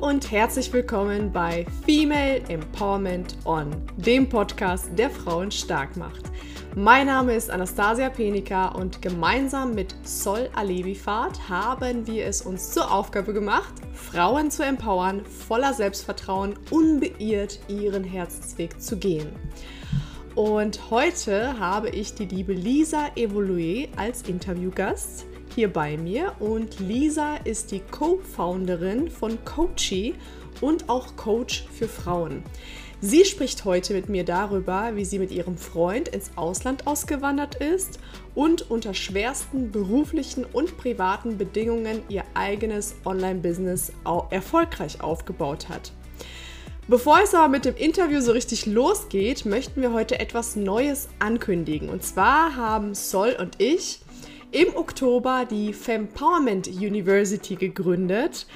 und herzlich willkommen bei Female Empowerment On, dem Podcast, der Frauen stark macht. Mein Name ist Anastasia Penica und gemeinsam mit Sol Alevifat haben wir es uns zur Aufgabe gemacht, Frauen zu empowern, voller Selbstvertrauen, unbeirrt ihren Herzensweg zu gehen. Und heute habe ich die liebe Lisa Evolue als Interviewgast hier bei mir und Lisa ist die Co-Founderin von Coachy und auch Coach für Frauen. Sie spricht heute mit mir darüber, wie sie mit ihrem Freund ins Ausland ausgewandert ist und unter schwersten beruflichen und privaten Bedingungen ihr eigenes Online-Business erfolgreich aufgebaut hat. Bevor es aber mit dem Interview so richtig losgeht, möchten wir heute etwas Neues ankündigen. Und zwar haben Sol und ich im Oktober die Fempowerment University gegründet.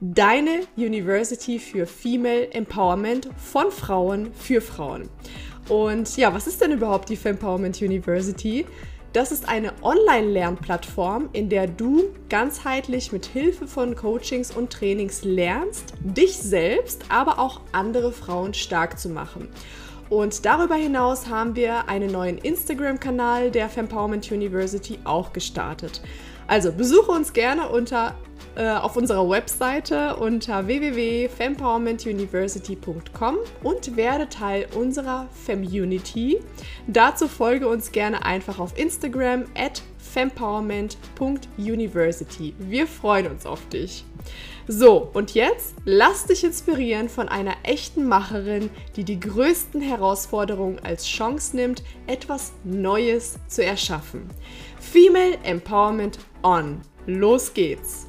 Deine University für Female Empowerment von Frauen für Frauen. Und ja, was ist denn überhaupt die Fempowerment University? Das ist eine Online-Lernplattform, in der du ganzheitlich mit Hilfe von Coachings und Trainings lernst, dich selbst, aber auch andere Frauen stark zu machen. Und darüber hinaus haben wir einen neuen Instagram-Kanal der Fempowerment University auch gestartet. Also besuche uns gerne unter, äh, auf unserer Webseite unter www.fempowermentuniversity.com und werde Teil unserer Femunity. Dazu folge uns gerne einfach auf Instagram at fempowerment.university. Wir freuen uns auf dich. So, und jetzt lass dich inspirieren von einer echten Macherin, die die größten Herausforderungen als Chance nimmt, etwas Neues zu erschaffen. Female Empowerment On. Los geht's!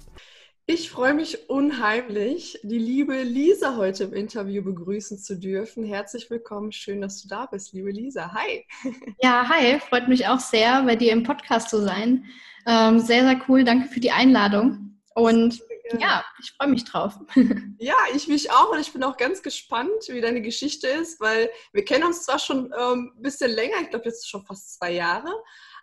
Ich freue mich unheimlich, die liebe Lisa heute im Interview begrüßen zu dürfen. Herzlich willkommen, schön, dass du da bist, liebe Lisa. Hi. Ja, hi, freut mich auch sehr, bei dir im Podcast zu sein. Ähm, sehr, sehr cool, danke für die Einladung. Und ja, ich freue mich drauf. Ja, ich mich auch und ich bin auch ganz gespannt, wie deine Geschichte ist, weil wir kennen uns zwar schon ähm, ein bisschen länger, ich glaube jetzt schon fast zwei Jahre,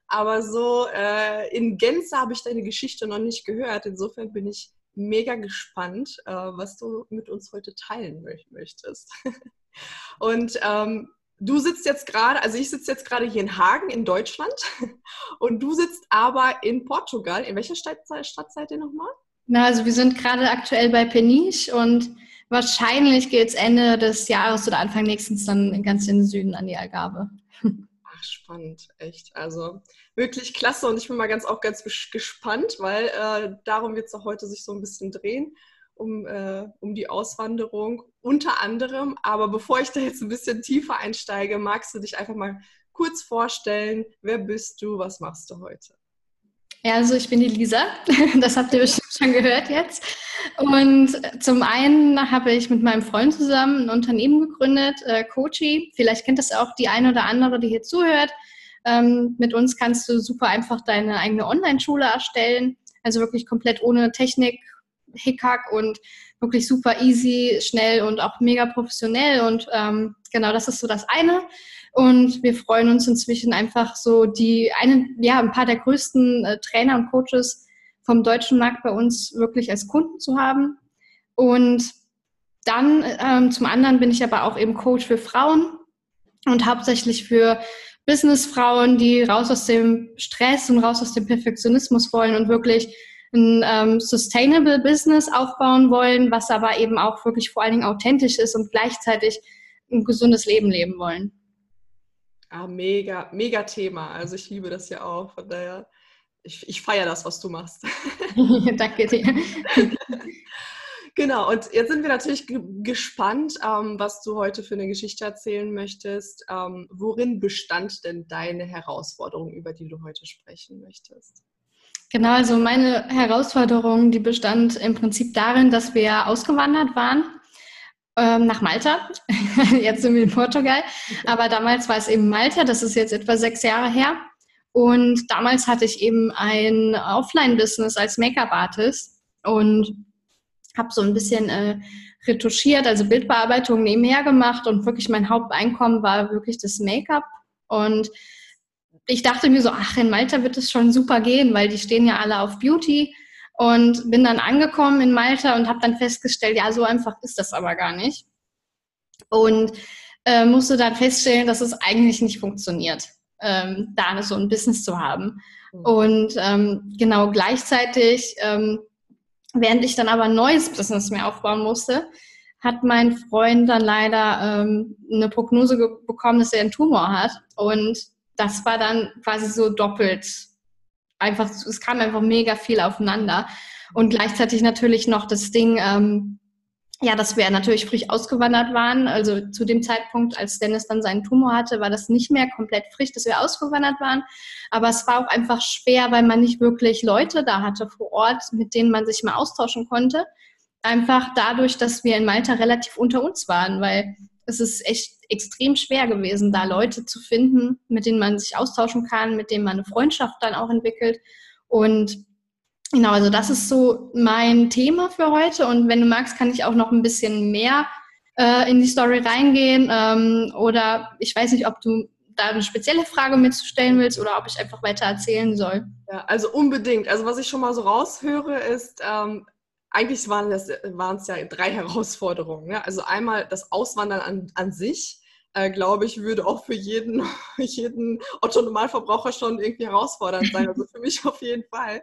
aber so äh, in Gänze habe ich deine Geschichte noch nicht gehört. Insofern bin ich mega gespannt, äh, was du mit uns heute teilen möchtest. Und ähm, du sitzt jetzt gerade, also ich sitze jetzt gerade hier in Hagen in Deutschland und du sitzt aber in Portugal. In welcher Stadt, Stadt seid ihr nochmal? Na, also wir sind gerade aktuell bei Peniche und wahrscheinlich geht es Ende des Jahres oder Anfang nächstens dann ganz in den Süden an die Algarve. Spannend, echt. Also wirklich klasse und ich bin mal ganz auch ganz gespannt, weil äh, darum wird es auch heute sich so ein bisschen drehen, um, äh, um die Auswanderung unter anderem. Aber bevor ich da jetzt ein bisschen tiefer einsteige, magst du dich einfach mal kurz vorstellen, wer bist du, was machst du heute? Ja, also ich bin die Lisa, das habt ihr bestimmt schon gehört jetzt. Und zum einen habe ich mit meinem Freund zusammen ein Unternehmen gegründet, äh, Coachy. Vielleicht kennt das auch die eine oder andere, die hier zuhört. Ähm, mit uns kannst du super einfach deine eigene Online-Schule erstellen. Also wirklich komplett ohne Technik, Hickhack und wirklich super easy, schnell und auch mega professionell. Und ähm, genau, das ist so das eine. Und wir freuen uns inzwischen einfach so die einen, ja, ein paar der größten äh, Trainer und Coaches vom deutschen Markt bei uns wirklich als Kunden zu haben. Und dann ähm, zum anderen bin ich aber auch eben Coach für Frauen und hauptsächlich für Businessfrauen, die raus aus dem Stress und raus aus dem Perfektionismus wollen und wirklich ein ähm, sustainable Business aufbauen wollen, was aber eben auch wirklich vor allen Dingen authentisch ist und gleichzeitig ein gesundes Leben leben wollen. Ah, mega, mega Thema. Also ich liebe das ja auch. Von daher, ich, ich feiere das, was du machst. Danke dir. Genau, und jetzt sind wir natürlich gespannt, ähm, was du heute für eine Geschichte erzählen möchtest. Ähm, worin bestand denn deine Herausforderung, über die du heute sprechen möchtest? Genau, also meine Herausforderung, die bestand im Prinzip darin, dass wir ausgewandert waren ähm, nach Malta. jetzt sind wir in Portugal. Aber damals war es eben Malta. Das ist jetzt etwa sechs Jahre her. Und damals hatte ich eben ein Offline-Business als Make-up-Artist und habe so ein bisschen äh, retuschiert, also Bildbearbeitung nebenher gemacht und wirklich mein Haupteinkommen war wirklich das Make-up. Und ich dachte mir so, ach, in Malta wird es schon super gehen, weil die stehen ja alle auf Beauty. Und bin dann angekommen in Malta und habe dann festgestellt, ja, so einfach ist das aber gar nicht. Und äh, musste dann feststellen, dass es eigentlich nicht funktioniert, ähm, da so ein Business zu haben. Mhm. Und ähm, genau gleichzeitig, ähm, während ich dann aber ein neues Business mehr aufbauen musste, hat mein Freund dann leider ähm, eine Prognose bekommen, dass er einen Tumor hat. Und das war dann quasi so doppelt. Einfach, es kam einfach mega viel aufeinander. Und gleichzeitig natürlich noch das Ding, ähm, ja, dass wir natürlich frisch ausgewandert waren. Also zu dem Zeitpunkt, als Dennis dann seinen Tumor hatte, war das nicht mehr komplett frisch, dass wir ausgewandert waren. Aber es war auch einfach schwer, weil man nicht wirklich Leute da hatte vor Ort, mit denen man sich mal austauschen konnte. Einfach dadurch, dass wir in Malta relativ unter uns waren, weil es ist echt extrem schwer gewesen, da Leute zu finden, mit denen man sich austauschen kann, mit denen man eine Freundschaft dann auch entwickelt. Und Genau, also das ist so mein Thema für heute. Und wenn du magst, kann ich auch noch ein bisschen mehr äh, in die Story reingehen. Ähm, oder ich weiß nicht, ob du da eine spezielle Frage mitzustellen willst oder ob ich einfach weiter erzählen soll. Ja, also unbedingt. Also was ich schon mal so raushöre, ist, ähm, eigentlich waren es ja drei Herausforderungen. Ne? Also einmal das Auswandern an, an sich, äh, glaube ich, würde auch für jeden, jeden Otto-Normalverbraucher schon irgendwie herausfordernd sein. Also für mich auf jeden Fall.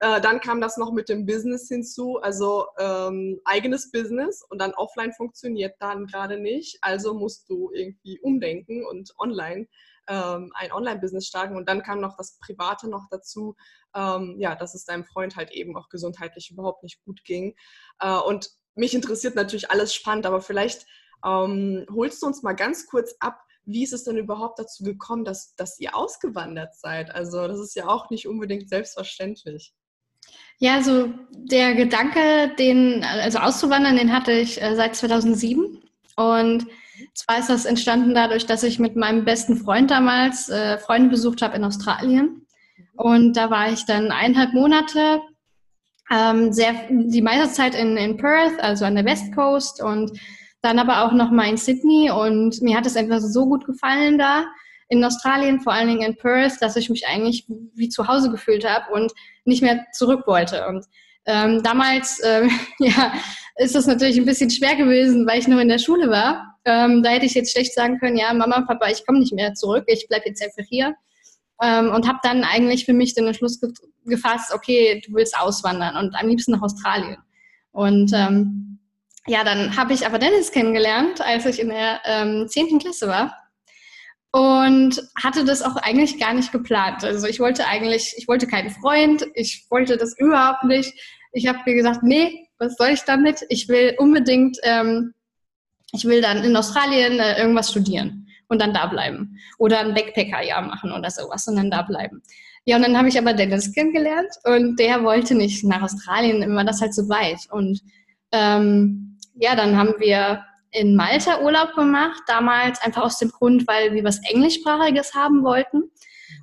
Äh, dann kam das noch mit dem Business hinzu, also ähm, eigenes Business und dann offline funktioniert dann gerade nicht. Also musst du irgendwie umdenken und online ähm, ein Online-Business starten. Und dann kam noch das Private noch dazu, ähm, ja, dass es deinem Freund halt eben auch gesundheitlich überhaupt nicht gut ging. Äh, und mich interessiert natürlich alles spannend, aber vielleicht ähm, holst du uns mal ganz kurz ab, wie ist es denn überhaupt dazu gekommen, dass, dass ihr ausgewandert seid? Also das ist ja auch nicht unbedingt selbstverständlich. Ja, also der Gedanke, den, also auszuwandern, den hatte ich äh, seit 2007. Und zwar ist das entstanden dadurch, dass ich mit meinem besten Freund damals äh, Freunde besucht habe in Australien. Und da war ich dann eineinhalb Monate, ähm, sehr, die meiste Zeit in, in Perth, also an der West Coast und dann aber auch nochmal in Sydney. Und mir hat es einfach so gut gefallen da in Australien, vor allen Dingen in Perth, dass ich mich eigentlich wie zu Hause gefühlt habe und nicht mehr zurück wollte. Und ähm, damals äh, ja, ist das natürlich ein bisschen schwer gewesen, weil ich nur in der Schule war. Ähm, da hätte ich jetzt schlecht sagen können, ja, Mama, Papa, ich komme nicht mehr zurück, ich bleibe jetzt einfach hier. Ähm, und habe dann eigentlich für mich den Entschluss ge gefasst, okay, du willst auswandern und am liebsten nach Australien. Und ähm, ja, dann habe ich aber Dennis kennengelernt, als ich in der ähm, 10. Klasse war und hatte das auch eigentlich gar nicht geplant. Also ich wollte eigentlich, ich wollte keinen Freund, ich wollte das überhaupt nicht. Ich habe mir gesagt, nee, was soll ich damit? Ich will unbedingt, ähm, ich will dann in Australien äh, irgendwas studieren und dann da bleiben oder ein Backpacker-Jahr machen oder sowas und dann da bleiben. Ja, und dann habe ich aber Dennis kennengelernt und der wollte nicht nach Australien, immer das halt so weit. Und ähm, ja, dann haben wir in Malta Urlaub gemacht, damals einfach aus dem Grund, weil wir was Englischsprachiges haben wollten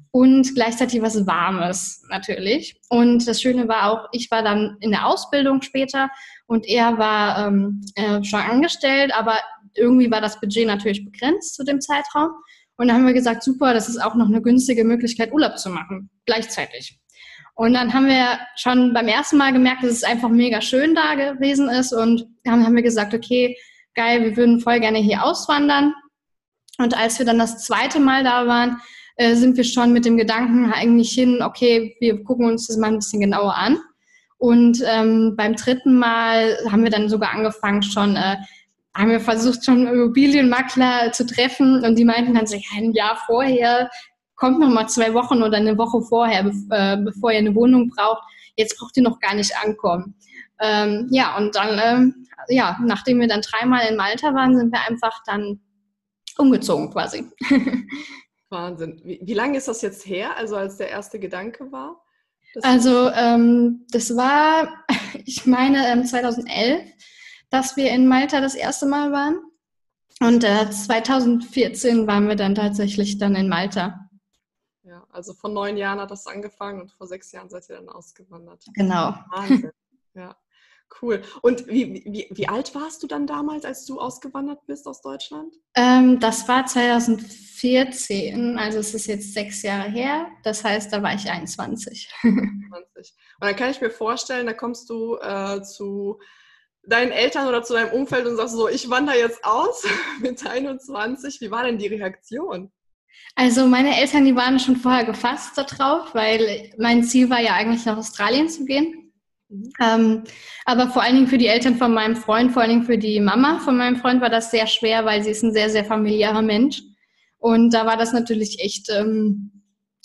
und gleichzeitig was Warmes natürlich. Und das Schöne war auch, ich war dann in der Ausbildung später und er war ähm, äh, schon angestellt, aber irgendwie war das Budget natürlich begrenzt zu dem Zeitraum. Und dann haben wir gesagt, super, das ist auch noch eine günstige Möglichkeit, Urlaub zu machen, gleichzeitig. Und dann haben wir schon beim ersten Mal gemerkt, dass es einfach mega schön da gewesen ist und dann haben wir gesagt, okay, geil, wir würden voll gerne hier auswandern. Und als wir dann das zweite Mal da waren, äh, sind wir schon mit dem Gedanken eigentlich hin, okay, wir gucken uns das mal ein bisschen genauer an. Und ähm, beim dritten Mal haben wir dann sogar angefangen schon, äh, haben wir versucht schon Immobilienmakler zu treffen und die meinten dann so, ein Jahr vorher, kommt noch mal zwei Wochen oder eine Woche vorher, äh, bevor ihr eine Wohnung braucht. Jetzt braucht ihr noch gar nicht ankommen. Ähm, ja, und dann, ähm, ja, nachdem wir dann dreimal in Malta waren, sind wir einfach dann umgezogen quasi. Wahnsinn. Wie, wie lange ist das jetzt her, also als der erste Gedanke war? Also ähm, das war, ich meine, 2011, ähm, dass wir in Malta das erste Mal waren. Und äh, 2014 waren wir dann tatsächlich dann in Malta. Ja, also vor neun Jahren hat das angefangen und vor sechs Jahren seid ihr dann ausgewandert. Genau. Wahnsinn. Ja. Cool. Und wie, wie, wie alt warst du dann damals, als du ausgewandert bist aus Deutschland? Ähm, das war 2014, also es ist jetzt sechs Jahre her. Das heißt, da war ich 21. 21. Und dann kann ich mir vorstellen, da kommst du äh, zu deinen Eltern oder zu deinem Umfeld und sagst so, ich wandere jetzt aus mit 21. Wie war denn die Reaktion? Also meine Eltern, die waren schon vorher gefasst darauf, weil mein Ziel war ja eigentlich nach Australien zu gehen. Mhm. Ähm, aber vor allen Dingen für die Eltern von meinem Freund, vor allen Dingen für die Mama von meinem Freund war das sehr schwer, weil sie ist ein sehr, sehr familiärer Mensch. Und da war das natürlich echt ähm,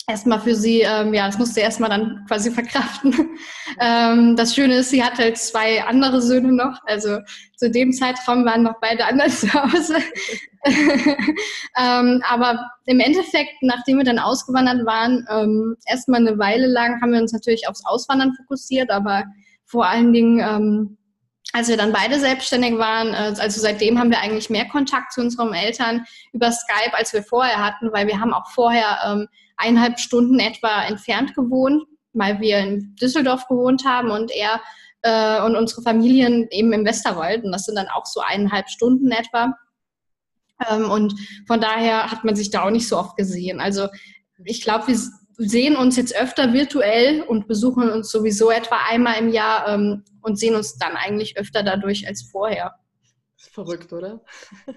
erstmal für sie, ähm, ja, das musste sie erstmal dann quasi verkraften. ähm, das Schöne ist, sie hat halt zwei andere Söhne noch. Also zu dem Zeitraum waren noch beide anderen zu Hause. ähm, aber im Endeffekt, nachdem wir dann ausgewandert waren, ähm, erstmal eine Weile lang haben wir uns natürlich aufs Auswandern fokussiert, aber vor allen Dingen ähm, als wir dann beide selbstständig waren, äh, also seitdem haben wir eigentlich mehr Kontakt zu unseren Eltern über Skype, als wir vorher hatten, weil wir haben auch vorher ähm, eineinhalb Stunden etwa entfernt gewohnt, weil wir in Düsseldorf gewohnt haben und er äh, und unsere Familien eben im Westerwald. Und das sind dann auch so eineinhalb Stunden etwa. Ähm, und von daher hat man sich da auch nicht so oft gesehen. Also ich glaube, wir sehen uns jetzt öfter virtuell und besuchen uns sowieso etwa einmal im Jahr ähm, und sehen uns dann eigentlich öfter dadurch als vorher. Verrückt, oder?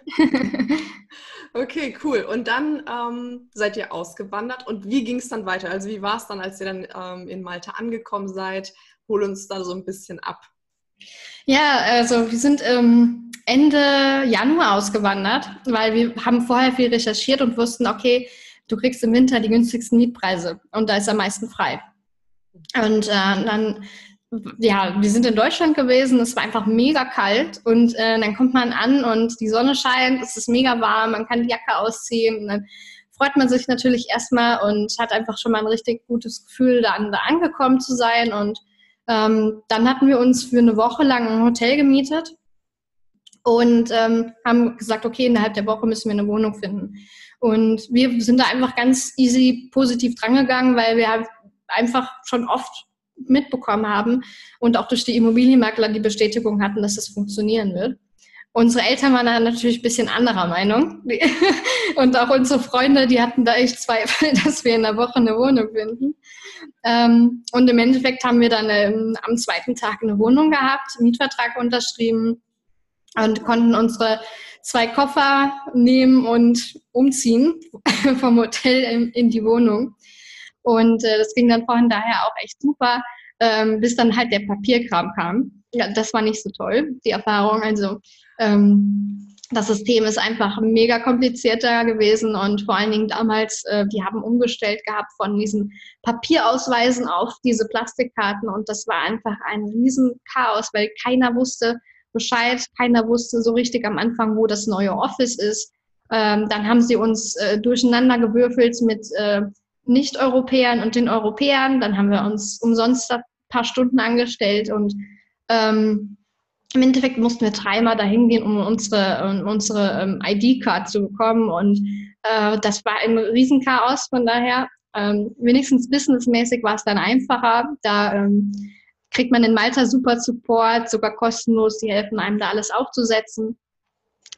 okay, cool. Und dann ähm, seid ihr ausgewandert und wie ging es dann weiter? Also wie war es dann, als ihr dann ähm, in Malta angekommen seid? Hol uns da so ein bisschen ab. Ja, also wir sind ähm, Ende Januar ausgewandert, weil wir haben vorher viel recherchiert und wussten, okay, du kriegst im Winter die günstigsten Mietpreise und da ist am meisten frei. Und äh, dann, ja, wir sind in Deutschland gewesen, es war einfach mega kalt und äh, dann kommt man an und die Sonne scheint, es ist mega warm, man kann die Jacke ausziehen und dann freut man sich natürlich erstmal und hat einfach schon mal ein richtig gutes Gefühl, da, da angekommen zu sein. Und ähm, dann hatten wir uns für eine Woche lang ein Hotel gemietet und ähm, haben gesagt, okay, innerhalb der Woche müssen wir eine Wohnung finden. Und wir sind da einfach ganz easy positiv drangegangen, weil wir einfach schon oft mitbekommen haben und auch durch die Immobilienmakler die Bestätigung hatten, dass das funktionieren wird. Unsere Eltern waren da natürlich ein bisschen anderer Meinung. Und auch unsere Freunde, die hatten da echt Zweifel, dass wir in der Woche eine Wohnung finden. Ähm, und im Endeffekt haben wir dann ähm, am zweiten Tag eine Wohnung gehabt, Mietvertrag unterschrieben und konnten unsere zwei Koffer nehmen und umziehen vom Hotel in, die Wohnung. Und äh, das ging dann vorhin daher auch echt super, ähm, bis dann halt der Papierkram kam. Ja, das war nicht so toll, die Erfahrung. Also ähm, das System ist einfach mega komplizierter gewesen und vor allen Dingen damals, äh, die haben umgestellt gehabt von diesen Papierausweisen auf diese Plastikkarten und das war einfach ein Riesenchaos, weil keiner wusste, Bescheid. Keiner wusste so richtig am Anfang, wo das neue Office ist. Ähm, dann haben sie uns äh, durcheinander gewürfelt mit äh, Nicht-Europäern und den Europäern. Dann haben wir uns umsonst ein paar Stunden angestellt und ähm, im Endeffekt mussten wir dreimal dahin gehen, um unsere, um unsere ähm, ID-Card zu bekommen. Und äh, das war ein Riesenchaos. Von daher, ähm, wenigstens businessmäßig war es dann einfacher. Da ähm, kriegt man in Malta super Support, sogar kostenlos. Die helfen einem da alles aufzusetzen.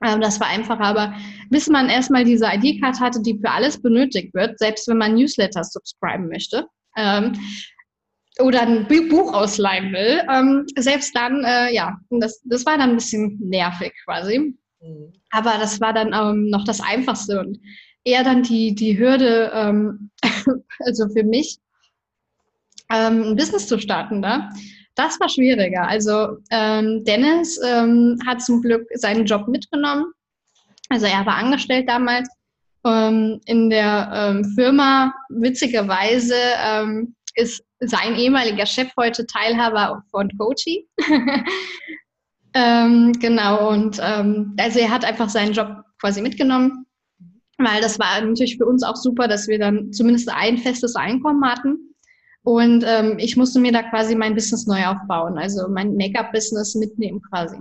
Ähm, das war einfach, aber bis man erstmal diese ID-Card hatte, die für alles benötigt wird, selbst wenn man Newsletter subscriben möchte ähm, oder ein Buch ausleihen will, ähm, selbst dann, äh, ja, das, das war dann ein bisschen nervig quasi. Mhm. Aber das war dann ähm, noch das Einfachste und eher dann die, die Hürde, ähm, also für mich, ähm, ein Business zu starten da. Das war schwieriger. Also ähm, Dennis ähm, hat zum Glück seinen Job mitgenommen. Also er war angestellt damals ähm, in der ähm, Firma. Witzigerweise ähm, ist sein ehemaliger Chef heute Teilhaber von Coachy. ähm, genau, und also er hat einfach seinen Job quasi mitgenommen, weil das war natürlich für uns auch super, dass wir dann zumindest ein festes Einkommen hatten. Und ähm, ich musste mir da quasi mein Business neu aufbauen, also mein Make-up-Business mitnehmen quasi.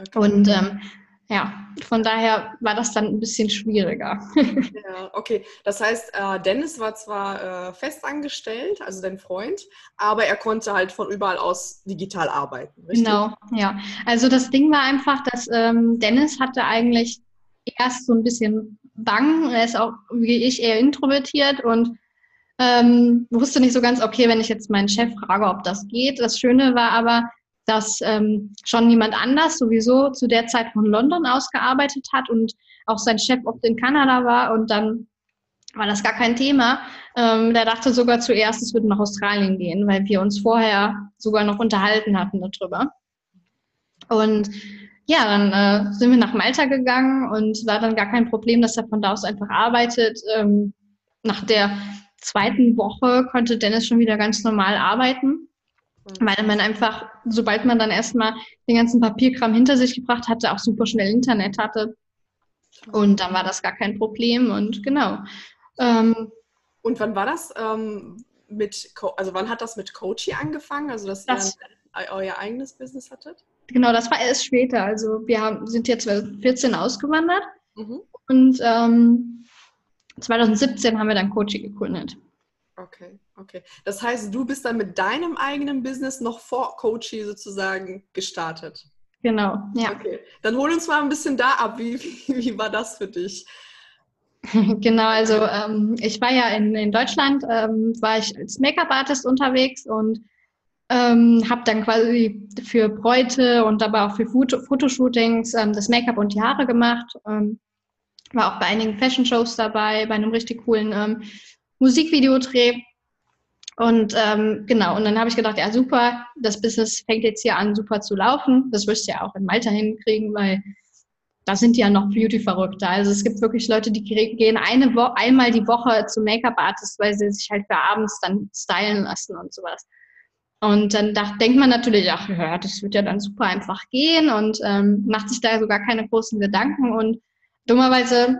Okay. Und ähm, ja, von daher war das dann ein bisschen schwieriger. Ja, okay. Das heißt, äh, Dennis war zwar äh, festangestellt, also dein Freund, aber er konnte halt von überall aus digital arbeiten, richtig? Genau, ja. Also das Ding war einfach, dass ähm, Dennis hatte eigentlich erst so ein bisschen Bang. Er ist auch, wie ich, eher introvertiert und Ähm, wusste nicht so ganz, okay, wenn ich jetzt meinen Chef frage, ob das geht. Das Schöne war aber, dass ähm, schon jemand anders sowieso zu der Zeit von London aus gearbeitet hat und auch sein Chef oft in Kanada war und dann war das gar kein Thema. Ähm, der dachte sogar zuerst, es würde nach Australien gehen, weil wir uns vorher sogar noch unterhalten hatten darüber. Und ja, dann äh, sind wir nach Malta gegangen und war dann gar kein Problem, dass er von da aus einfach arbeitet. Ähm, nach der zweiten Woche konnte Dennis schon wieder ganz normal arbeiten, mhm. weil man einfach, sobald man dann erstmal den ganzen Papierkram hinter sich gebracht hatte, auch super schnell Internet hatte. Und dann war das gar kein Problem und genau. Ähm, und wann war das? Ähm, mit, also wann hat das mit Coachy angefangen? Also dass das, ihr euer eigenes Business hattet? Genau, das war erst später. Also wir haben, sind jetzt 2014 ausgewandert mhm. und ähm, 2017 haben wir dann Coaching gegründet. Okay, okay. Das heißt, du bist dann mit deinem eigenen Business noch vor Coachy sozusagen gestartet. Genau, ja. Okay, dann hol uns mal ein bisschen da ab. Wie, wie, wie war das für dich? Genau, also ähm, ich war ja in, in Deutschland, ähm, war ich als Make-up-Artist unterwegs und ähm, habe dann quasi für Bräute und aber auch für Foto Fotoshootings ähm, das Make-up und die Haare gemacht. Ähm, war auch bei einigen Fashion-Shows dabei, bei einem richtig coolen ähm, Musikvideodreh. Und ähm, genau, und dann habe ich gedacht, ja super, das Business fängt jetzt hier an, super zu laufen. Das wirst du ja auch in Malta hinkriegen, weil da sind ja noch Beauty-Verrückte. Also es gibt wirklich Leute, die gehen eine Wo einmal die Woche zum Make-up-Artist, weil sie sich halt für abends dann stylen lassen und sowas. Und dann dacht, denkt man natürlich, ach ja, das wird ja dann super einfach gehen und ähm, macht sich da sogar keine großen Gedanken. Und dummerweise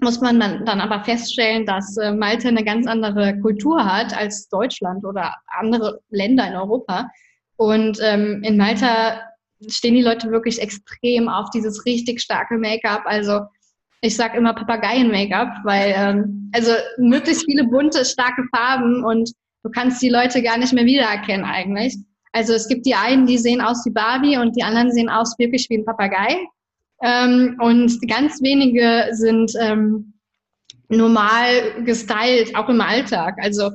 muss man dann, aber feststellen, dass äh, Malta eine ganz andere Kultur hat als Deutschland oder andere Länder in Europa. Und ähm, in Malta stehen die Leute wirklich extrem auf dieses richtig starke Make-up. Also ich sage immer Papageien-Make-up, weil ähm, also möglichst viele bunte, starke Farben und Du kannst die Leute gar nicht mehr wiedererkennen eigentlich. Also es gibt die einen, die sehen aus wie Barbie und die anderen sehen aus wirklich wie ein Papagei. Ähm, und ganz wenige sind ähm, normal gestylt, auch im Alltag. Also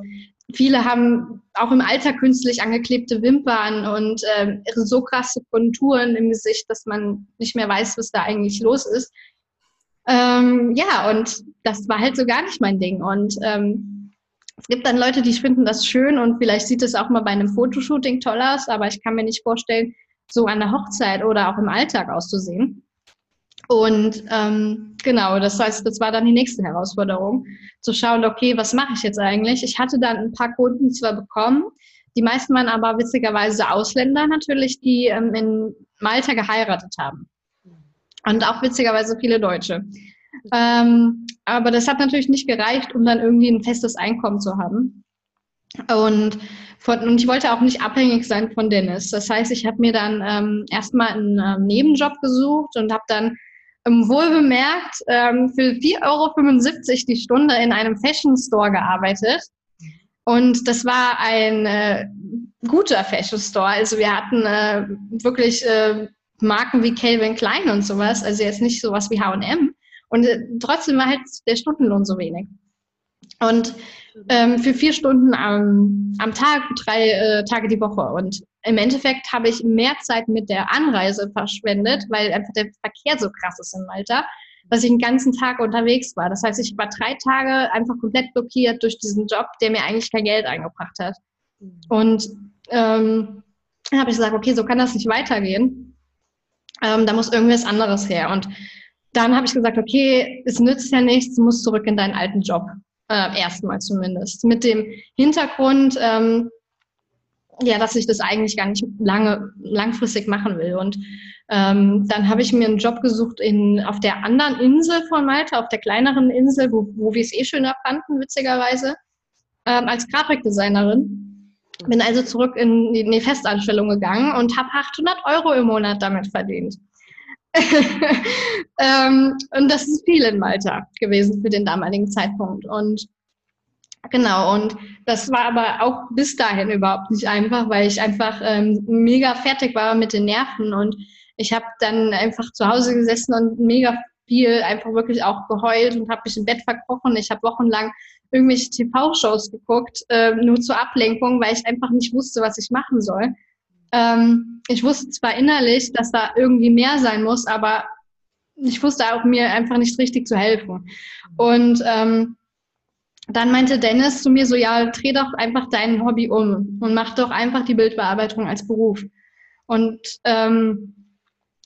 viele haben auch im Alter künstlich angeklebte Wimpern und ähm, so krasse Konturen im Gesicht, dass man nicht mehr weiß, was da eigentlich los ist. Ähm, ja, und das war halt so gar nicht mein Ding. Und ähm, es gibt dann Leute, die finden das schön und vielleicht sieht es auch mal bei einem Fotoshooting toll aus, aber ich kann mir nicht vorstellen, so an der Hochzeit oder auch im Alltag auszusehen. Und ähm, genau, das heißt, das war dann die nächste Herausforderung, zu schauen, okay, was mache ich jetzt eigentlich? Ich hatte dann ein paar Kunden zwar bekommen, die meisten waren aber witzigerweise Ausländer natürlich, die ähm, in Malta geheiratet haben. Und auch witzigerweise viele Deutsche. Ähm, aber das hat natürlich nicht gereicht, um dann irgendwie ein festes Einkommen zu haben. Und, von, und ich wollte auch nicht abhängig sein von Dennis. Das heißt, ich habe mir dann ähm, erstmal einen ähm, Nebenjob gesucht und habe dann ähm, wohl bemerkt ähm, für 4,75 Euro die Stunde in einem Fashion Store gearbeitet. Und das war ein äh, guter Fashion Store. Also wir hatten äh, wirklich äh, Marken wie Calvin Klein und sowas. Also jetzt nicht sowas wie H&M. Und äh, trotzdem war halt der Stundenlohn so wenig. Und ähm, für vier Stunden am, am Tag, drei äh, Tage die Woche. Und im Endeffekt habe ich mehr Zeit mit der Anreise verschwendet, weil einfach der Verkehr so krass ist in Malta, dass ich den ganzen Tag unterwegs war. Das heißt, ich war drei Tage einfach komplett blockiert durch diesen Job, der mir eigentlich kein Geld eingebracht hat. Mhm. Und ähm, dann habe ich gesagt, okay, so kann das nicht weitergehen. Ähm, da muss irgendwas anderes her. Und dann habe ich gesagt, okay, es nützt ja nichts, du musst zurück in deinen alten Job. Äh, erstmal zumindest. Mit dem Hintergrund, ähm, ja, dass ich das eigentlich gar nicht lange, langfristig machen will. Und ähm, dann habe ich mir einen Job gesucht in, auf der anderen Insel von Malta, auf der kleineren Insel, wo, wo wir es eh schöner fanden, witzigerweise, ähm, als Grafikdesignerin. Bin also zurück in die, in die Festanstellung gegangen und habe 800 Euro im Monat damit verdient. ähm, und das ist viel in Malta gewesen für den damaligen Zeitpunkt. Und genau, und das war aber auch bis dahin überhaupt nicht einfach, weil ich einfach ähm, mega fertig war mit den Nerven und ich habe dann einfach zu Hause gesessen und mega viel einfach wirklich auch geheult und habe mich im Bett verkrochen. Ich habe wochenlang irgendwelche TV-Shows geguckt, äh, nur zur Ablenkung, weil ich einfach nicht wusste, was ich machen soll. Ähm, ich wusste zwar innerlich, dass da irgendwie mehr sein muss, aber ich wusste auch mir einfach nicht richtig zu helfen. Und ähm, dann meinte Dennis zu mir so, ja, dreh doch einfach dein Hobby um und mach doch einfach die Bildbearbeitung als Beruf. Und ähm,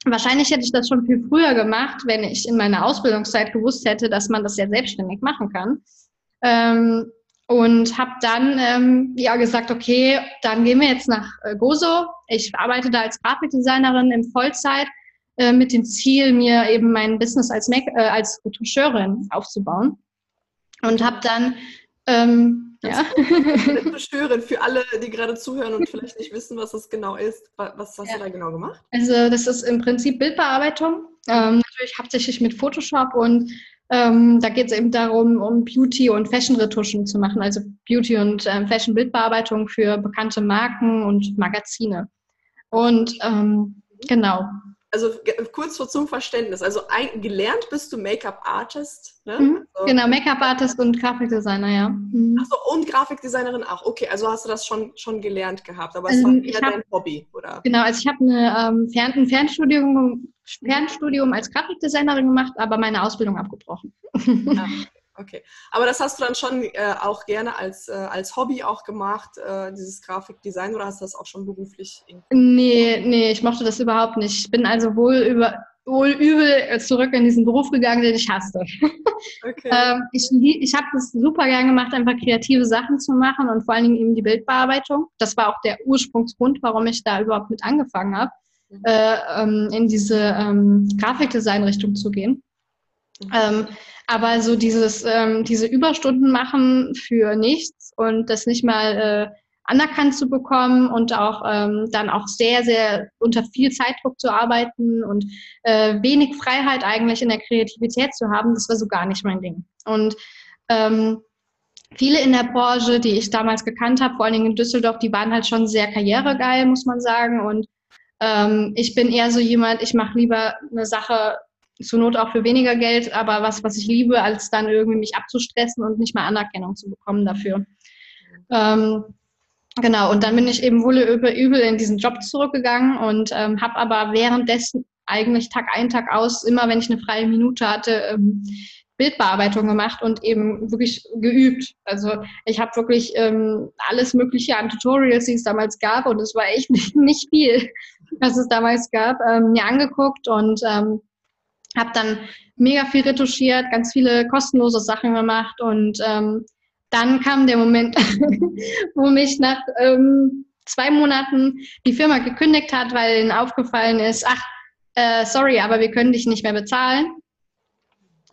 wahrscheinlich hätte ich das schon viel früher gemacht, wenn ich in meiner Ausbildungszeit gewusst hätte, dass man das ja selbstständig machen kann. Ähm, und habe dann ähm, ja gesagt, okay, dann gehen wir jetzt nach äh, Gozo. Ich arbeite da als Grafikdesignerin in Vollzeit äh, mit dem Ziel, mir eben mein Business als, Make äh, als Retoucheurin aufzubauen. Und habe dann ähm, ja. Retoucheurin für alle, die gerade zuhören und vielleicht nicht wissen, was das genau ist. Was hast ja. du da genau gemacht? Also das ist im Prinzip Bildbearbeitung. Ähm, natürlich hauptsächlich mit Photoshop und ähm, da geht es eben darum, um Beauty- und Fashion-Retuschen zu machen, also Beauty- und ähm, Fashion-Bildbearbeitung für bekannte Marken und Magazine. Und ähm, genau. Also kurz vor zum Verständnis. Also ein, gelernt bist du Make-up-Artist, ne? Mhm, also, genau, Make-up-Artist und Grafikdesigner, ja. Mhm. Achso, und Grafikdesignerin auch. Okay, also hast du das schon, schon gelernt gehabt, aber es also, war eher hab, dein Hobby, oder? Genau, also ich habe ähm, Fern ein Fernstudium Fernstudium als Grafikdesignerin gemacht, aber meine Ausbildung abgebrochen. Ja, okay. Aber das hast du dann schon äh, auch gerne als, äh, als Hobby auch gemacht, äh, dieses Grafikdesign, oder hast du das auch schon beruflich? Nee, nee, ich mochte das überhaupt nicht. Ich bin also wohl über wohl übel zurück in diesen Beruf gegangen, den ich hasste. Okay. ähm, ich ich habe das super gern gemacht, einfach kreative Sachen zu machen und vor allen Dingen eben die Bildbearbeitung. Das war auch der Ursprungsgrund, warum ich da überhaupt mit angefangen habe äh, ähm, in diese ähm, Grafikdesign-Richtung zu gehen. Mhm. Ähm, aber so dieses, ähm, diese Überstunden machen für nichts und das nicht mal äh, anerkannt zu bekommen und auch ähm, dann auch sehr, sehr unter viel Zeitdruck zu arbeiten und äh, wenig Freiheit eigentlich in der Kreativität zu haben, das war so gar nicht mein Ding. Und ähm, viele in der Branche, die ich damals gekannt habe, vor allen Dingen in Düsseldorf, die waren halt schon sehr karrieregeil, muss man sagen, und ähm, ich bin eher so jemand, ich mache lieber eine Sache zur Not auch für weniger Geld, aber was, was ich liebe, als dann irgendwie mich abzustressen und nicht mal Anerkennung zu bekommen dafür. Ähm, genau, und dann bin ich eben wohl übel in diesen Job zurückgegangen und ähm, habe aber währenddessen eigentlich Tag ein, Tag aus, immer wenn ich eine freie Minute hatte, ähm, Bildbearbeitung gemacht und eben wirklich geübt. Also ich habe wirklich ähm, alles Mögliche an Tutorials, die es damals gab, und es war echt nicht, nicht viel, was es damals gab, ähm, mir angeguckt und ähm, habe dann mega viel retuschiert, ganz viele kostenlose Sachen gemacht und ähm, dann kam der Moment, wo mich nach ähm, zwei Monaten die Firma gekündigt hat, weil ihnen aufgefallen ist, ach, äh, sorry, aber wir können dich nicht mehr bezahlen.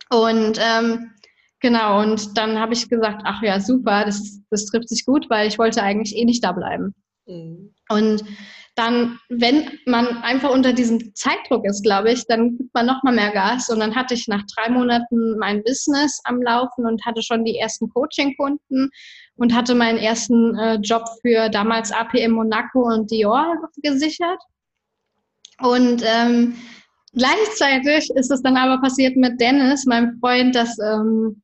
Und ähm, genau, und dann habe ich gesagt, ach ja, super, das, das trifft sich gut, weil ich wollte eigentlich eh nicht da bleiben. Mhm. Und dann, wenn man einfach unter diesem Zeitdruck ist, glaube ich, dann gibt man noch mal mehr Gas. Und dann hatte ich nach drei Monaten mein Business am Laufen und hatte schon die ersten Coaching-Kunden und hatte meinen ersten äh, Job für damals APM Monaco und Dior gesichert. Und ähm, Gleichzeitig ist es dann aber passiert mit Dennis, meinem Freund, dass ähm,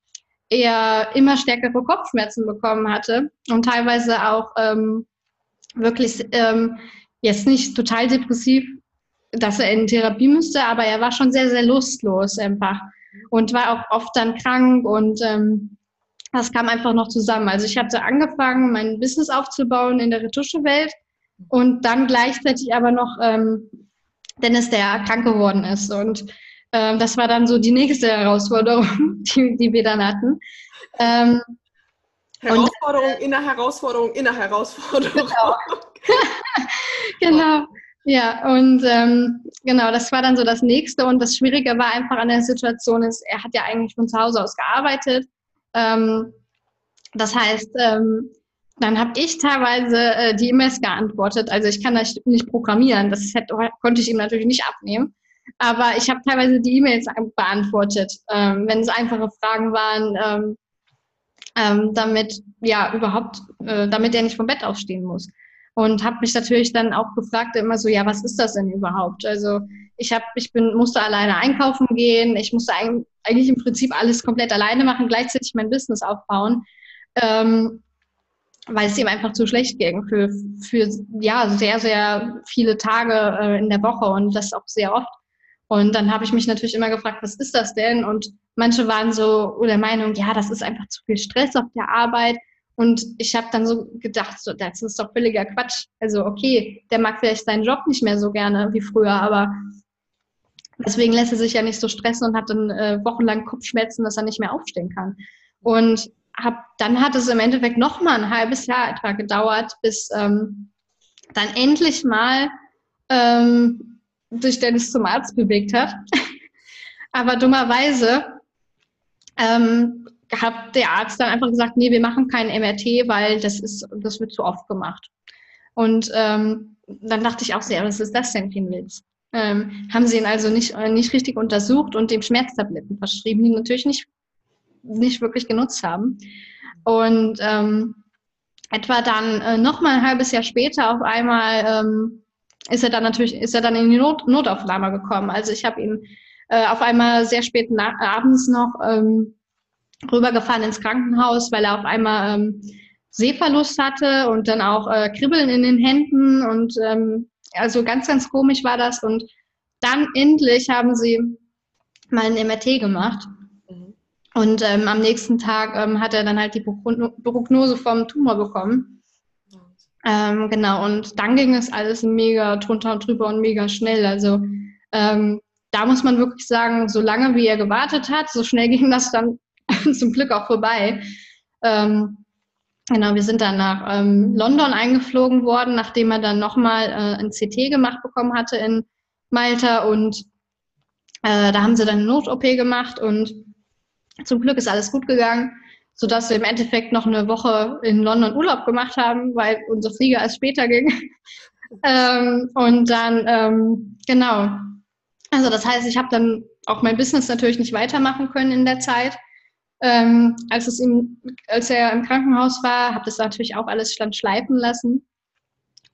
er immer stärkere Kopfschmerzen bekommen hatte und teilweise auch ähm, wirklich ähm, jetzt nicht total depressiv, dass er in Therapie müsste, aber er war schon sehr, sehr lustlos einfach und war auch oft dann krank und ähm, das kam einfach noch zusammen. Also ich hatte angefangen, mein Business aufzubauen in der Retuschewelt und dann gleichzeitig aber noch ähm, Dennis, der krank geworden ist. Und ähm, das war dann so die nächste Herausforderung, die, die wir dann hatten. Ähm, Herausforderung und, in der Herausforderung in der Herausforderung. Genau. genau. Ja, und ähm, genau, das war dann so das nächste. Und das Schwierige war einfach an der Situation ist, er hat ja eigentlich von zu Hause aus gearbeitet. Ähm, das heißt, ähm, dann habe ich teilweise äh, die E-Mails geantwortet. Also ich kann das nicht programmieren, das hätte, konnte ich ihm natürlich nicht abnehmen. Aber ich habe teilweise die E-Mails beantwortet, ähm, wenn es einfache Fragen waren, ähm, ähm, damit ja überhaupt, äh, damit er nicht vom Bett aufstehen muss. Und habe mich natürlich dann auch gefragt, immer so, ja, was ist das denn überhaupt? Also ich habe, ich bin, musste alleine einkaufen gehen, ich musste eigentlich im Prinzip alles komplett alleine machen, gleichzeitig mein Business aufbauen. ähm, weil es ihm einfach zu schlecht ging für, für ja, sehr, sehr viele Tage äh, in der Woche und das auch sehr oft. Und dann habe ich mich natürlich immer gefragt, was ist das denn? Und manche waren so der Meinung, ja, das ist einfach zu viel Stress auf der Arbeit. Und ich habe dann so gedacht, so, das ist doch völliger Quatsch. Also okay, der mag vielleicht seinen Job nicht mehr so gerne wie früher, aber deswegen lässt er sich ja nicht so stressen und hat dann äh, wochenlang Kopfschmerzen, dass er nicht mehr aufstehen kann. Und hab, dann hat es im Endeffekt noch mal ein halbes Jahr etwa gedauert, bis ähm, dann endlich mal ähm, sich Dennis zum Arzt bewegt hat. Aber dummerweise ähm, hat der Arzt dann einfach gesagt, nee, wir machen kein MRT, weil das ist, das wird zu oft gemacht. Und ähm, dann dachte ich auch sehr, was ist das denn für ein Witz? Ähm, haben sie ihn also nicht, äh, nicht richtig untersucht und dem Schmerztabletten verschrieben, die natürlich nicht nicht wirklich genutzt haben. Und ähm, etwa dann äh, noch mal ein halbes Jahr später auf einmal ähm, ist er dann natürlich ist er dann in die Not Notaufnahme gekommen. Also ich habe ihn äh, auf einmal sehr spät abends noch ähm, rübergefahren ins Krankenhaus, weil er auf einmal ähm, Sehverlust hatte und dann auch äh, Kribbeln in den Händen und ähm, also ganz ganz komisch war das. Und dann endlich haben sie mal ein MRT gemacht. Und ähm, am nächsten Tag ähm, hat er dann halt die Prognose vom Tumor bekommen. Ähm, genau, und dann ging es alles mega drunter und drüber und mega schnell. Also ähm, da muss man wirklich sagen, so lange wie er gewartet hat, so schnell ging das dann zum Glück auch vorbei. Ähm, genau, wir sind dann nach ähm, London eingeflogen worden, nachdem er dann nochmal äh, ein CT gemacht bekommen hatte in Malta und äh, da haben sie dann eine Not-OP gemacht und zum Glück ist alles gut gegangen, sodass wir im Endeffekt noch eine Woche in London Urlaub gemacht haben, weil unser Flieger erst später ging. ähm, und dann, ähm, genau. Also das heißt, ich habe dann auch mein Business natürlich nicht weitermachen können in der Zeit. Ähm, als, es ihm, als er im Krankenhaus war, habe das natürlich auch alles stand schleifen lassen.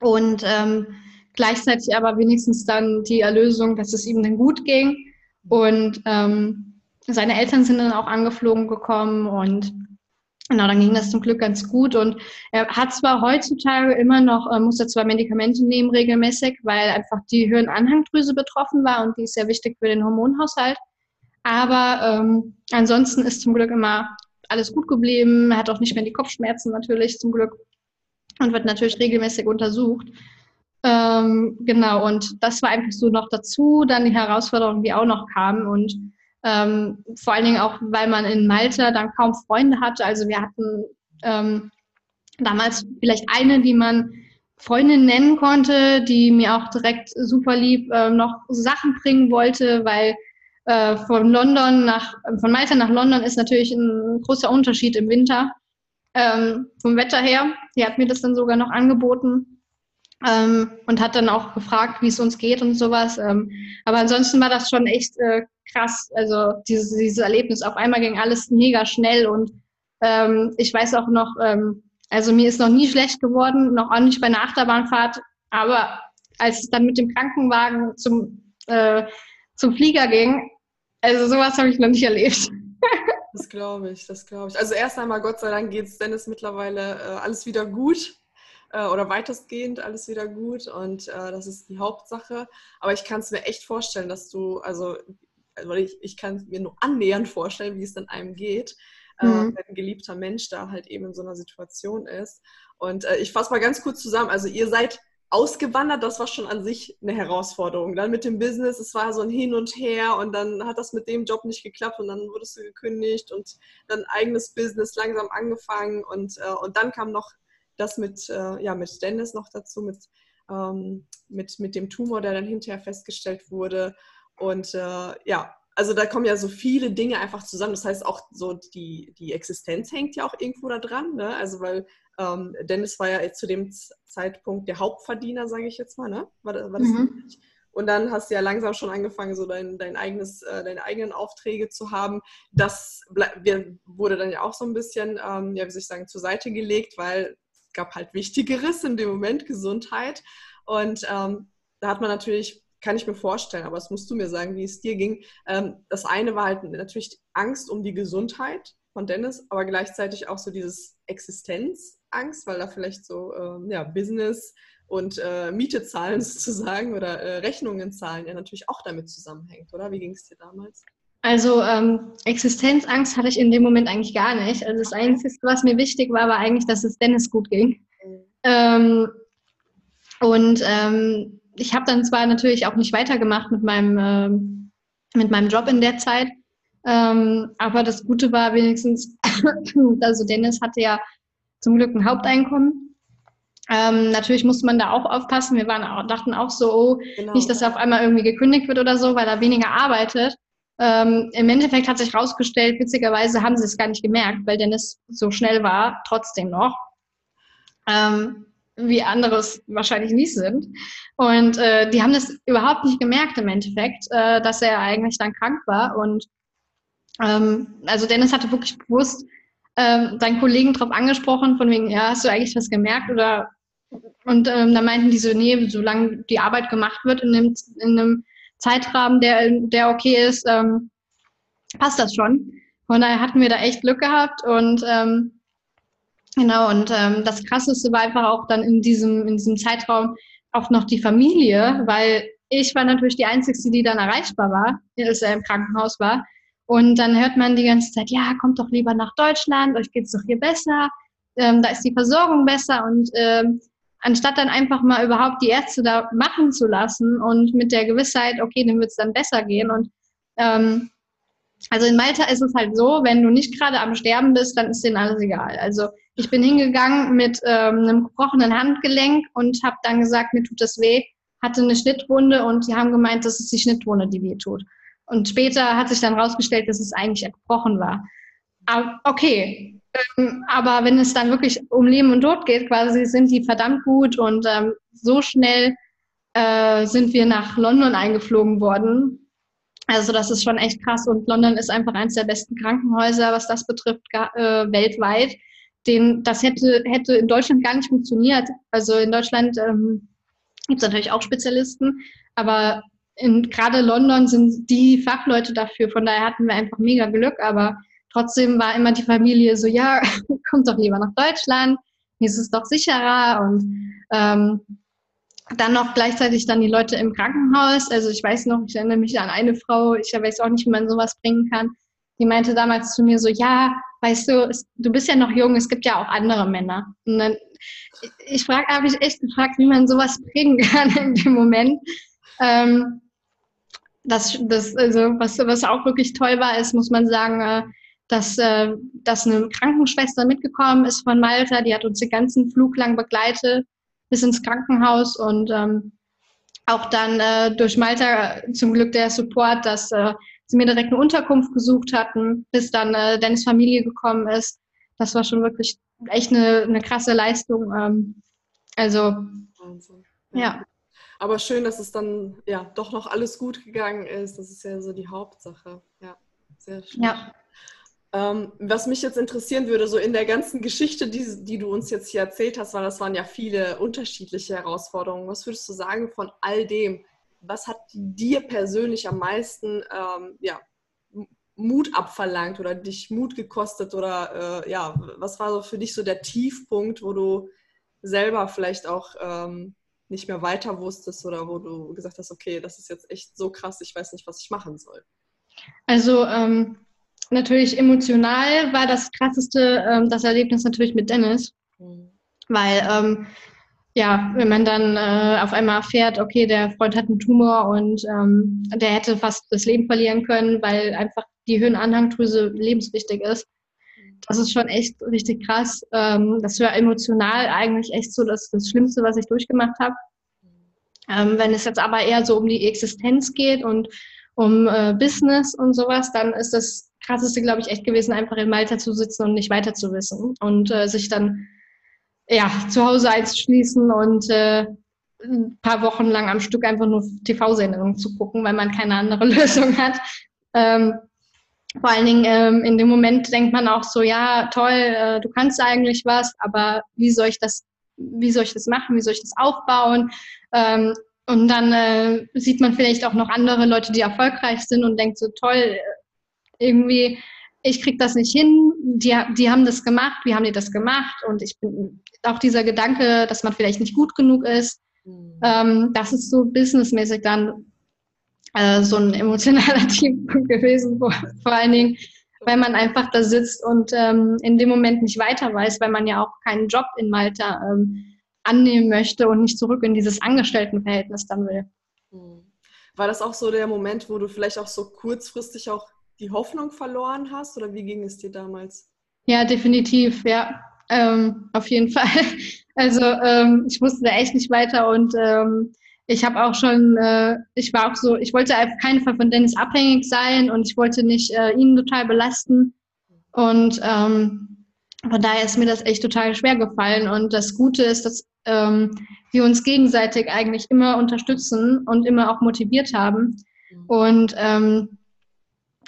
Und ähm, gleichzeitig aber wenigstens dann die Erlösung, dass es ihm dann gut ging. Und ähm, seine Eltern sind dann auch angeflogen gekommen und genau, dann ging das zum Glück ganz gut. Und er hat zwar heutzutage immer noch, äh, muss er zwar Medikamente nehmen regelmäßig, weil einfach die Hirnanhangdrüse betroffen war und die ist sehr wichtig für den Hormonhaushalt. Aber ähm, ansonsten ist zum Glück immer alles gut geblieben. Er hat auch nicht mehr die Kopfschmerzen natürlich zum Glück und wird natürlich regelmäßig untersucht. Ähm, genau, und das war einfach so noch dazu, dann die Herausforderungen, die auch noch kamen. Und ähm, vor allen Dingen auch, weil man in Malta dann kaum Freunde hatte. Also wir hatten ähm, damals vielleicht eine, die man Freundin nennen konnte, die mir auch direkt super lieb äh, noch Sachen bringen wollte, weil äh, von London nach, von Malta nach London ist natürlich ein großer Unterschied im Winter ähm, vom Wetter her. Die hat mir das dann sogar noch angeboten ähm, und hat dann auch gefragt, wie es uns geht und sowas. Ähm, aber ansonsten war das schon echt äh, krass. Also dieses, dieses Erlebnis, auf einmal ging alles mega schnell und ähm, ich weiß auch noch, ähm, also mir ist noch nie schlecht geworden, noch auch nicht bei einer Achterbahnfahrt, aber als es dann mit dem Krankenwagen zum, äh, zum Flieger ging, also sowas habe ich noch nicht erlebt. Das glaube ich, das glaube ich. Also erst einmal, Gott sei Dank, geht es Dennis mittlerweile äh, alles wieder gut äh, oder weitestgehend alles wieder gut und äh, das ist die Hauptsache. Aber ich kann es mir echt vorstellen, dass du, also also ich, ich kann mir nur annähernd vorstellen, wie es dann einem geht, äh, mhm. wenn ein geliebter Mensch da halt eben in so einer Situation ist. Und äh, ich fasse mal ganz kurz zusammen. Also ihr seid ausgewandert, das war schon an sich eine Herausforderung. Dann mit dem Business, es war so ein Hin und Her und dann hat das mit dem Job nicht geklappt und dann wurdest du gekündigt und dann eigenes Business langsam angefangen und, äh, und dann kam noch das mit, äh, ja, mit Dennis noch dazu, mit, ähm, mit, mit dem Tumor, der dann hinterher festgestellt wurde und äh, ja, also da kommen ja so viele Dinge einfach zusammen. Das heißt auch so die, die Existenz hängt ja auch irgendwo da dran. Ne? Also weil ähm, Dennis war ja zu dem Zeitpunkt der Hauptverdiener, sage ich jetzt mal, ne? War, das, war das mhm. Und dann hast du ja langsam schon angefangen, so dein, dein eigenes, äh, deine eigenen Aufträge zu haben. Das wurde dann ja auch so ein bisschen, ähm, ja, wie soll ich sagen, zur Seite gelegt, weil es gab halt Wichtigeres in dem Moment, Gesundheit. Und ähm, da hat man natürlich kann ich mir vorstellen, aber das musst du mir sagen, wie es dir ging. Ähm, das eine war halt natürlich Angst um die Gesundheit von Dennis, aber gleichzeitig auch so dieses Existenzangst, weil da vielleicht so ähm, ja, Business und äh, Miete zahlen sozusagen oder äh, Rechnungen zahlen ja natürlich auch damit zusammenhängt, oder? Wie ging es dir damals? Also ähm, Existenzangst hatte ich in dem Moment eigentlich gar nicht. Also das Einzige, was mir wichtig war, war eigentlich, dass es Dennis gut ging. Mhm. Ähm, und ähm, ich habe dann zwar natürlich auch nicht weitergemacht mit meinem, ähm, mit meinem Job in der Zeit, ähm, aber das Gute war wenigstens, also Dennis hatte ja zum Glück ein Haupteinkommen. Ähm, natürlich musste man da auch aufpassen. Wir waren dachten auch so, oh, genau. nicht, dass er auf einmal irgendwie gekündigt wird oder so, weil er weniger arbeitet. Ähm, Im Endeffekt hat sich herausgestellt, witzigerweise haben sie es gar nicht gemerkt, weil Dennis so schnell war, trotzdem noch. Ähm, wie andere es wahrscheinlich nicht sind. Und äh, die haben das überhaupt nicht gemerkt im Endeffekt, äh, dass er eigentlich dann krank war. Und ähm, also Dennis hatte wirklich bewusst ähm, seinen Kollegen darauf angesprochen, von wegen, ja, hast du eigentlich was gemerkt? Oder und ähm, dann meinten die so, nee, solange die Arbeit gemacht wird in einem, in einem Zeitrahmen, der, der okay ist, ähm, passt das schon. Von daher hatten wir da echt Glück gehabt und ähm, Genau, und ähm, das Krasseste war einfach auch dann in diesem, in diesem Zeitraum auch noch die Familie, weil ich war natürlich die Einzige, die dann erreichbar war, als er im Krankenhaus war. Und dann hört man die ganze Zeit, ja, kommt doch lieber nach Deutschland, euch geht's doch hier besser, ähm, da ist die Versorgung besser. Und ähm, anstatt dann einfach mal überhaupt die Ärzte da machen zu lassen und mit der Gewissheit, okay, dem wird's dann besser gehen. Und ähm, also in Malta ist es halt so, wenn du nicht gerade am Sterben bist, dann ist denen alles egal. Also ich bin hingegangen mit ähm, einem gebrochenen Handgelenk und habe dann gesagt, mir tut das weh, hatte eine Schnittwunde und die haben gemeint, das ist die Schnittwunde, die weh tut. Und später hat sich dann rausgestellt, dass es eigentlich gebrochen war. Aber okay, ähm, aber wenn es dann wirklich um Leben und Tod geht, quasi sind die verdammt gut und ähm, so schnell äh, sind wir nach London eingeflogen worden, also das ist schon echt krass und London ist einfach eines der besten Krankenhäuser, was das betrifft, äh, weltweit. Den, das hätte, hätte in Deutschland gar nicht funktioniert. Also in Deutschland ähm, gibt es natürlich auch Spezialisten, aber in gerade London sind die Fachleute dafür. Von daher hatten wir einfach mega Glück, aber trotzdem war immer die Familie so, ja, kommt doch lieber nach Deutschland, hier ist es doch sicherer und ähm, dann noch gleichzeitig dann die Leute im Krankenhaus. Also ich weiß noch, ich erinnere mich an eine Frau, ich weiß auch nicht, wie man sowas bringen kann. Die meinte damals zu mir so, ja, weißt du, es, du bist ja noch jung, es gibt ja auch andere Männer. Und dann, ich, frage, habe ich echt gefragt, wie man sowas bringen kann in dem Moment. Ähm, das, das, also was, was auch wirklich toll war, ist, muss man sagen, äh, dass, äh, dass eine Krankenschwester mitgekommen ist von Malta, die hat uns den ganzen Flug lang begleitet bis ins Krankenhaus und ähm, auch dann äh, durch Malta zum Glück der Support, dass äh, sie mir direkt eine Unterkunft gesucht hatten, bis dann äh, Dennis Familie gekommen ist. Das war schon wirklich echt eine, eine krasse Leistung. Ähm, also, Wahnsinn. Ja. Aber schön, dass es dann ja doch noch alles gut gegangen ist. Das ist ja so die Hauptsache. Ja, sehr schön. Ja. Ähm, was mich jetzt interessieren würde, so in der ganzen Geschichte, die, die du uns jetzt hier erzählt hast, weil das waren ja viele unterschiedliche Herausforderungen. Was würdest du sagen von all dem? Was hat dir persönlich am meisten ähm, ja, Mut abverlangt oder dich Mut gekostet? Oder äh, ja, was war so für dich so der Tiefpunkt, wo du selber vielleicht auch ähm, nicht mehr weiter wusstest oder wo du gesagt hast, okay, das ist jetzt echt so krass, ich weiß nicht, was ich machen soll? Also ähm, natürlich emotional war das krasseste ähm, das Erlebnis natürlich mit Dennis. Mhm. Weil, ähm, ja, wenn man dann äh, auf einmal erfährt, okay, der Freund hat einen Tumor und ähm, der hätte fast das Leben verlieren können, weil einfach die Höhenanhangdrüse lebenswichtig ist. Das ist schon echt richtig krass. Ähm, das war emotional eigentlich echt so das, das Schlimmste, was ich durchgemacht habe. Ähm, wenn es jetzt aber eher so um die Existenz geht und um äh, Business und sowas, dann ist das krasseste, glaube ich, echt gewesen, einfach in Malta zu sitzen und nicht weiter zu wissen und äh, sich dann ja zu Hause einzuschließen und äh, ein paar Wochen lang am Stück einfach nur TV-Sendungen zu gucken, weil man keine andere Lösung hat. Ähm, vor allen Dingen ähm, in dem Moment denkt man auch so, ja, toll, äh, du kannst eigentlich was, aber wie soll ich das, wie soll ich das machen, wie soll ich das aufbauen? Ähm, und dann äh, sieht man vielleicht auch noch andere Leute, die erfolgreich sind und denkt so, toll, irgendwie, ich kriege das nicht hin, die, die haben das gemacht, wie haben die das gemacht? Und ich bin auch dieser Gedanke, dass man vielleicht nicht gut genug ist, mhm. ähm, das ist so businessmäßig dann äh, so ein emotionaler Tiefpunkt gewesen, vor, vor allen Dingen, weil man einfach da sitzt und ähm, in dem Moment nicht weiter weiß, weil man ja auch keinen Job in Malta ähm, annehmen möchte und nicht zurück in dieses Angestelltenverhältnis dann will. Mhm. War das auch so der Moment, wo du vielleicht auch so kurzfristig auch die Hoffnung verloren hast oder wie ging es dir damals? Ja, definitiv, ja. Ähm, auf jeden Fall. Also ähm, ich wusste da echt nicht weiter und ähm, ich habe auch schon, äh, ich war auch so, ich wollte auf keinen Fall von Dennis abhängig sein und ich wollte nicht äh, ihn total belasten. Und ähm, von daher ist mir das echt total schwer gefallen. Und das Gute ist, dass ähm, wir uns gegenseitig eigentlich immer unterstützen und immer auch motiviert haben. Mhm. Und ähm,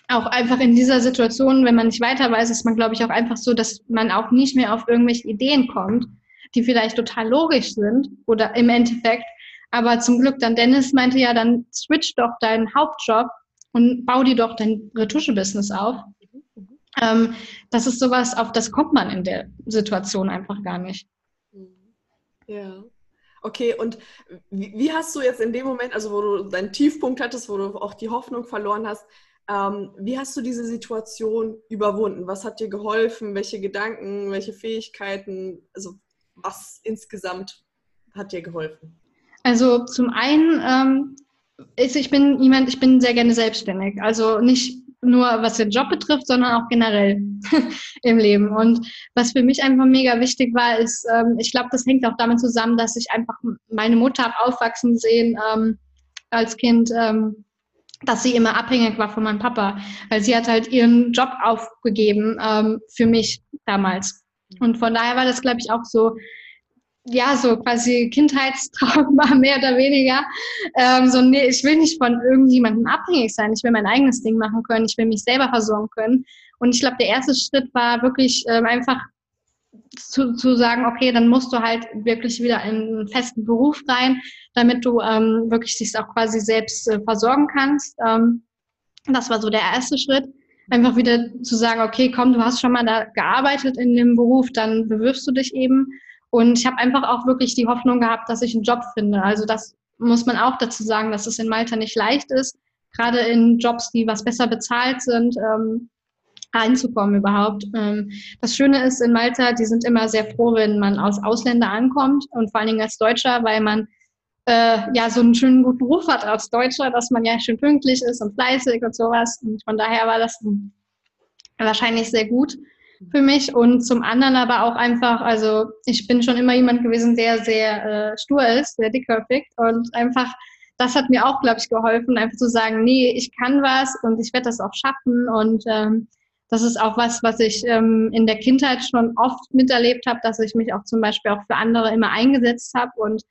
auch einfach in dieser Situation, wenn man nicht weiter weiß, ist man, glaube ich, auch einfach so, dass man auch nicht mehr auf irgendwelche Ideen kommt, die vielleicht total logisch sind oder im Endeffekt. Aber zum Glück dann Dennis meinte ja, dann switch doch deinen Hauptjob und bau dir doch dein Retusche-Business auf. Ähm, das ist sowas, auf das kommt man in der Situation einfach gar nicht. Ja. Okay, und wie, wie, hast du jetzt in dem Moment, also wo du deinen Tiefpunkt hattest, wo du auch die Hoffnung verloren hast, ähm, wie hast du diese Situation überwunden? Was hat dir geholfen? Welche Gedanken, welche Fähigkeiten? Also was insgesamt hat dir geholfen? Also zum einen ähm, ist, ich bin jemand, ich bin sehr gerne selbstständig. Also nicht nur was den Job betrifft, sondern auch generell im Leben. Und was für mich einfach mega wichtig war, ist, ähm, ich glaube, das hängt auch damit zusammen, dass ich einfach meine Mutter habe aufwachsen sehen ähm, als Kind. Ähm, dass sie immer abhängig war von meinem Papa, weil sie hat halt ihren Job aufgegeben ähm, für mich damals. Und von daher war das, glaube ich, auch so, ja, so quasi Kindheitstrauma mehr oder weniger. Ähm, so, nee, ich will nicht von irgendjemandem abhängig sein. Ich will mein eigenes Ding machen können. Ich will mich selber versorgen können. Und ich glaube, der erste Schritt war wirklich ähm, einfach zu, zu sagen, okay, dann musst du halt wirklich wieder in einen festen Beruf rein, damit du ähm, wirklich dich auch quasi selbst äh, versorgen kannst. Ähm, das war so der erste Schritt. Einfach wieder zu sagen, okay, komm, du hast schon mal da gearbeitet in dem Beruf, dann bewirbst du dich eben. Und ich habe einfach auch wirklich die Hoffnung gehabt, dass ich einen Job finde. Also das muss man auch dazu sagen, dass es in Malta nicht leicht ist, gerade in Jobs, die was besser bezahlt sind. Ähm, reinzukommen überhaupt. Ähm, das Schöne ist in Malta, die sind immer sehr froh, wenn man aus Ausländer ankommt und vor allen Dingen als Deutscher, weil man äh, ja so einen schönen guten Ruf hat als Deutscher, dass man ja schön pünktlich ist und fleißig und sowas. Und von daher war das wahrscheinlich sehr gut für mich und zum anderen aber auch einfach, also ich bin schon immer jemand gewesen, der sehr äh, stur ist, sehr dickköpfig und einfach das hat mir auch, glaube ich, geholfen, einfach zu sagen, nee, ich kann was und ich werde das auch schaffen und ähm, das ist auch was, was ich ähm, in der Kindheit schon oft miterlebt habe, dass ich mich auch zum Beispiel auch für andere immer eingesetzt habe. Und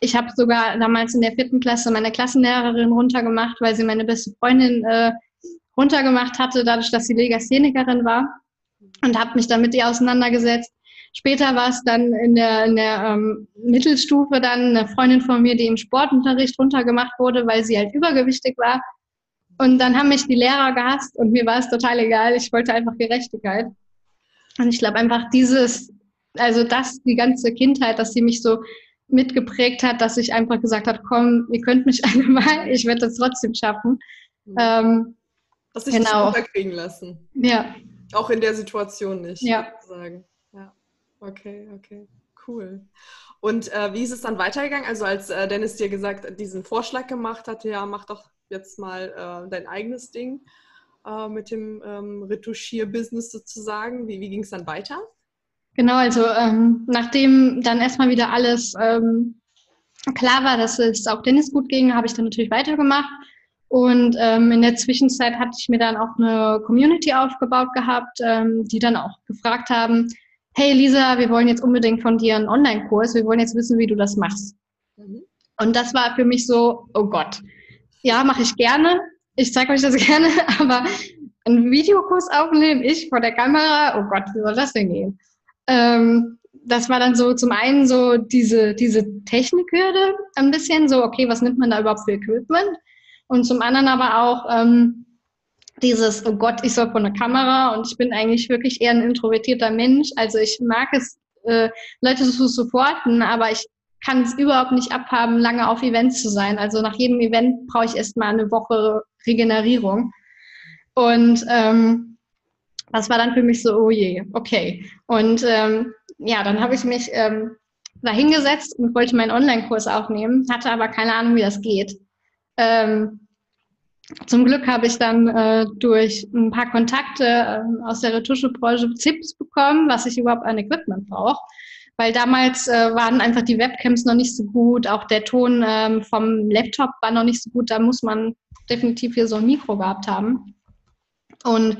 ich habe sogar damals in der vierten Klasse meine Klassenlehrerin runtergemacht, weil sie meine beste Freundin äh, runtergemacht hatte, dadurch, dass sie Legasthenikerin war. Und habe mich dann mit ihr auseinandergesetzt. Später war es dann in der, in der ähm, Mittelstufe dann eine Freundin von mir, die im Sportunterricht runtergemacht wurde, weil sie halt übergewichtig war. Und dann haben mich die Lehrer gehasst und mir war es total egal. Ich wollte einfach Gerechtigkeit. Und ich glaube einfach dieses, also das, die ganze Kindheit, dass sie mich so mitgeprägt hat, dass ich einfach gesagt habe, komm, ihr könnt mich alle mal, ich werde das trotzdem schaffen. Mhm. Ähm, Hast dich genau. nicht unterkriegen lassen. Ja. Auch in der Situation nicht. Ja. Sagen. Ja. Okay, okay. Cool. Und äh, wie ist es dann weitergegangen? Also als äh, Dennis dir gesagt, diesen Vorschlag gemacht hat, ja, mach doch jetzt mal äh, dein eigenes Ding äh, mit dem ähm, Retuschier-Business sozusagen. Wie, wie ging es dann weiter? Genau, also ähm, nachdem dann erstmal wieder alles ähm, klar war, dass es auch Dennis gut ging, habe ich dann natürlich weitergemacht. Und ähm, in der Zwischenzeit hatte ich mir dann auch eine Community aufgebaut gehabt, ähm, die dann auch gefragt haben, hey Lisa, wir wollen jetzt unbedingt von dir einen Online-Kurs, wir wollen jetzt wissen, wie du das machst. Mhm. Und das war für mich so, oh Gott, ja, mache ich gerne. Ich zeige euch das gerne, aber einen Videokurs aufnehmen, ich vor der Kamera, oh Gott, wie soll das denn gehen? Ähm, das war dann so zum einen so diese, diese Technikhürde ein bisschen, so, okay, was nimmt man da überhaupt für Equipment? Und zum anderen aber auch, ähm, dieses, oh Gott, ich soll vor eine Kamera und ich bin eigentlich wirklich eher ein introvertierter Mensch. Also ich mag es, äh, Leute zu supporten, aber ich kann es überhaupt nicht abhaben, lange auf Events zu sein. Also nach jedem Event brauche ich erstmal eine Woche Regenerierung. Und ähm, das war dann für mich so, oh je, okay. Und ähm, ja, dann habe ich mich ähm, da hingesetzt und wollte meinen Online-Kurs aufnehmen, hatte aber keine Ahnung, wie das geht. Ähm, zum Glück habe ich dann äh, durch ein paar Kontakte äh, aus der Retuschebranche Tipps bekommen, was ich überhaupt an Equipment brauche. Weil damals äh, waren einfach die Webcams noch nicht so gut, auch der Ton ähm, vom Laptop war noch nicht so gut. Da muss man definitiv hier so ein Mikro gehabt haben. Und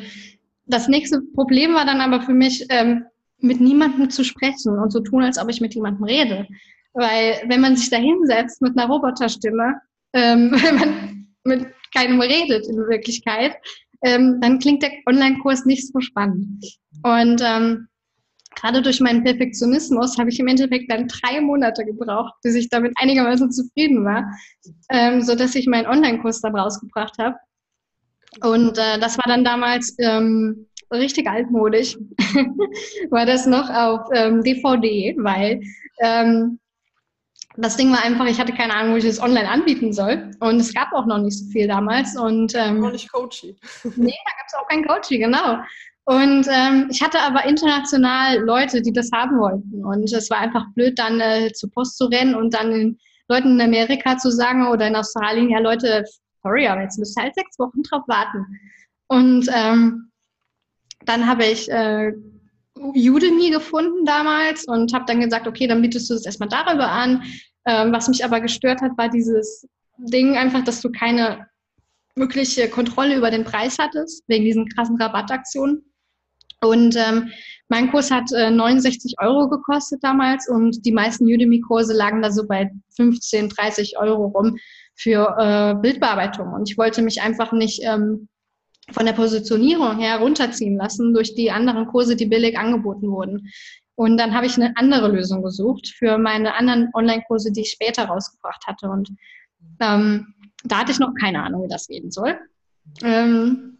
das nächste Problem war dann aber für mich, ähm, mit niemandem zu sprechen und so tun, als ob ich mit jemandem rede. Weil wenn man sich da hinsetzt mit einer Roboterstimme, ähm, wenn man mit keinem redet in Wirklichkeit, ähm, dann klingt der Online-Kurs nicht so spannend. Und ähm, gerade durch meinen Perfektionismus habe ich im Endeffekt dann drei Monate gebraucht, bis ich damit einigermaßen zufrieden war, ähm, so dass ich meinen Online-Kurs da rausgebracht habe. Und äh, das war dann damals ähm, richtig altmodisch, war das noch auf ähm, DVD, weil ähm, das Ding war einfach, ich hatte keine Ahnung, wo ich das online anbieten soll. Und es gab auch noch nicht so viel damals. Und, ähm, noch nicht Coachy. nee, da gab es auch kein Coachy, genau. Und ähm, ich hatte aber international Leute, die das haben wollten. Und es war einfach blöd, dann äh, zur Post zu rennen und dann den Leuten in Amerika zu sagen oder in Australien, ja Leute, sorry, aber jetzt müsst ihr halt sechs Wochen drauf warten. Und ähm, dann habe ich äh, Udemy gefunden damals und habe dann gesagt, okay, dann bietest du das erstmal darüber an. Ähm, was mich aber gestört hat, war dieses Ding einfach, dass du keine wirkliche Kontrolle über den Preis hattest, wegen diesen krassen Rabattaktionen. Und ähm, mein Kurs hat äh, 69 Euro gekostet damals und die meisten Udemy-Kurse lagen da so bei 15, 30 Euro rum für äh, Bildbearbeitung. Und ich wollte mich einfach nicht ähm, von der Positionierung her runterziehen lassen durch die anderen Kurse, die billig angeboten wurden. Und dann habe ich eine andere Lösung gesucht für meine anderen Online-Kurse, die ich später rausgebracht hatte. Und ähm, da hatte ich noch keine Ahnung, wie das gehen soll. Ähm,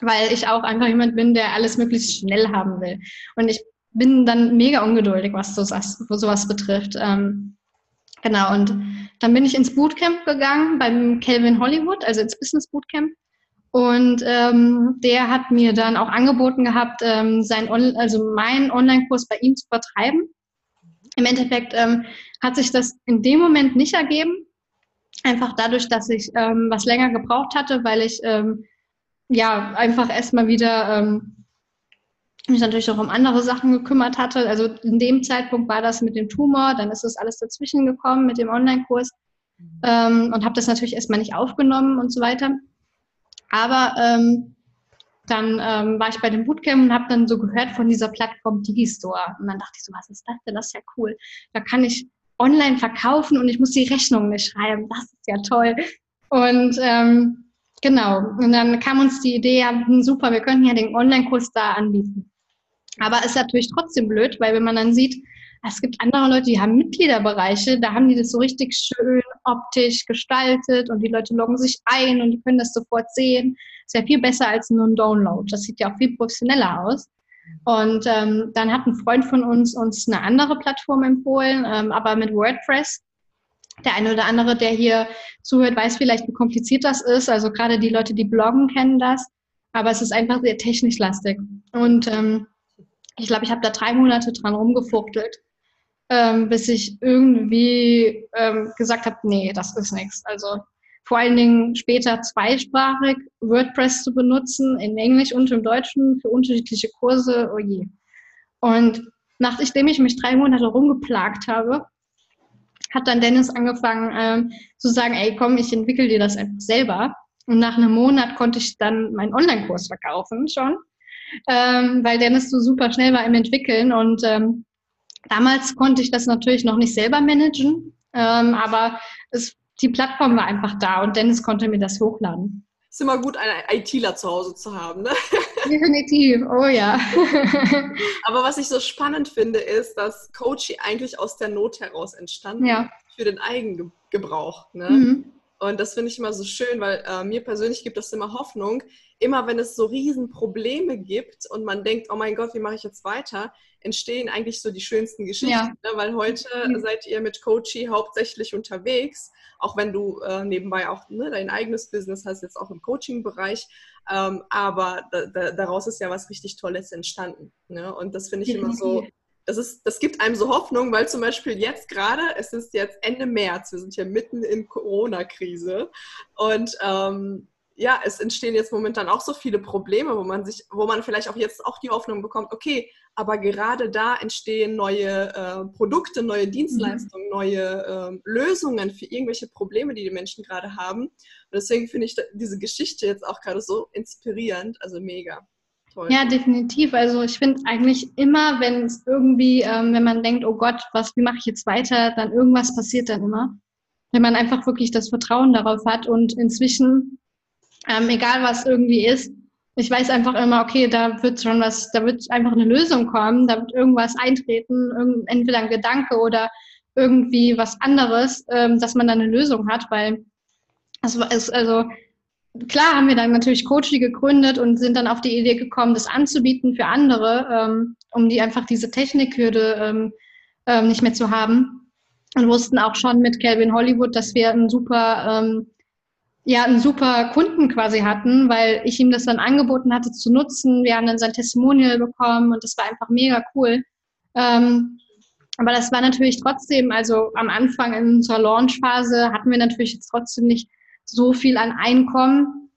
weil ich auch einfach jemand bin, der alles möglichst schnell haben will. Und ich bin dann mega ungeduldig, was so, sowas betrifft. Ähm, genau, und dann bin ich ins Bootcamp gegangen beim Calvin Hollywood, also ins Business Bootcamp. Und ähm, der hat mir dann auch angeboten gehabt, ähm, sein On also meinen Online-Kurs bei ihm zu vertreiben. Im Endeffekt ähm, hat sich das in dem Moment nicht ergeben. Einfach dadurch, dass ich ähm, was länger gebraucht hatte, weil ich ähm, ja einfach erstmal wieder ähm, mich natürlich auch um andere Sachen gekümmert hatte. Also in dem Zeitpunkt war das mit dem Tumor, dann ist das alles dazwischen gekommen mit dem Online-Kurs ähm, und habe das natürlich erstmal nicht aufgenommen und so weiter. Aber ähm, dann ähm, war ich bei dem Bootcamp und habe dann so gehört von dieser Plattform Digistore. Und dann dachte ich so, was ist das denn? Das ist ja cool. Da kann ich online verkaufen und ich muss die Rechnung nicht schreiben. Das ist ja toll. Und ähm, genau, und dann kam uns die Idee, ja, super, wir könnten ja den Online-Kurs da anbieten. Aber ist natürlich trotzdem blöd, weil wenn man dann sieht, es gibt andere Leute, die haben Mitgliederbereiche, da haben die das so richtig schön optisch gestaltet und die Leute loggen sich ein und die können das sofort sehen. Ist ja viel besser als nur ein Download. Das sieht ja auch viel professioneller aus. Und ähm, dann hat ein Freund von uns uns eine andere Plattform empfohlen, ähm, aber mit WordPress. Der eine oder andere, der hier zuhört, weiß vielleicht, wie kompliziert das ist. Also gerade die Leute, die bloggen, kennen das. Aber es ist einfach sehr technisch lastig. Und ähm, ich glaube, ich habe da drei Monate dran rumgefuchtelt ähm, bis ich irgendwie ähm, gesagt habe, nee, das ist nichts. Also vor allen Dingen später zweisprachig WordPress zu benutzen, in Englisch und im Deutschen für unterschiedliche Kurse, oh je. Und nachdem ich mich drei Monate rumgeplagt habe, hat dann Dennis angefangen ähm, zu sagen, ey, komm, ich entwickle dir das einfach selber. Und nach einem Monat konnte ich dann meinen Online-Kurs verkaufen schon, ähm, weil Dennis so super schnell war im Entwickeln und ähm, Damals konnte ich das natürlich noch nicht selber managen, ähm, aber es, die Plattform war einfach da und Dennis konnte mir das hochladen. Ist immer gut, einen ITler zu Hause zu haben, ne? Definitiv, oh ja. aber was ich so spannend finde, ist, dass Coachy eigentlich aus der Not heraus entstanden ja. für den Eigengebrauch. Ne? Mhm. Und das finde ich immer so schön, weil äh, mir persönlich gibt das immer Hoffnung, immer wenn es so Riesenprobleme gibt und man denkt, oh mein Gott, wie mache ich jetzt weiter, entstehen eigentlich so die schönsten Geschichten. Ja. Ne? Weil heute mhm. seid ihr mit Coachy hauptsächlich unterwegs, auch wenn du äh, nebenbei auch ne, dein eigenes Business hast, jetzt auch im Coaching-Bereich. Ähm, aber da, da, daraus ist ja was richtig Tolles entstanden. Ne? Und das finde ich immer so das, ist, das gibt einem so Hoffnung, weil zum Beispiel jetzt gerade, es ist jetzt Ende März, wir sind hier mitten in Corona-Krise und ähm, ja, es entstehen jetzt momentan auch so viele Probleme, wo man sich, wo man vielleicht auch jetzt auch die Hoffnung bekommt, okay, aber gerade da entstehen neue äh, Produkte, neue Dienstleistungen, mhm. neue äh, Lösungen für irgendwelche Probleme, die die Menschen gerade haben. Und deswegen finde ich diese Geschichte jetzt auch gerade so inspirierend, also mega. Toll. Ja, definitiv. Also ich finde eigentlich immer, wenn es irgendwie, ähm, wenn man denkt, oh Gott, was, wie mache ich jetzt weiter, dann irgendwas passiert dann immer. Wenn man einfach wirklich das Vertrauen darauf hat und inzwischen, ähm, egal was irgendwie ist, ich weiß einfach immer, okay, da wird schon was, da wird einfach eine Lösung kommen, da wird irgendwas eintreten, entweder ein Gedanke oder irgendwie was anderes, ähm, dass man dann eine Lösung hat, weil es ist also klar haben wir dann natürlich Coachy gegründet und sind dann auf die Idee gekommen, das anzubieten für andere, ähm, um die einfach diese Technikhürde ähm, ähm, nicht mehr zu haben. Und wussten auch schon mit Calvin Hollywood, dass wir einen super, ähm, ja, einen super Kunden quasi hatten, weil ich ihm das dann angeboten hatte zu nutzen. Wir haben dann sein Testimonial bekommen und das war einfach mega cool. Ähm, aber das war natürlich trotzdem, also am Anfang in unserer Launchphase hatten wir natürlich jetzt trotzdem nicht so viel an Einkommen,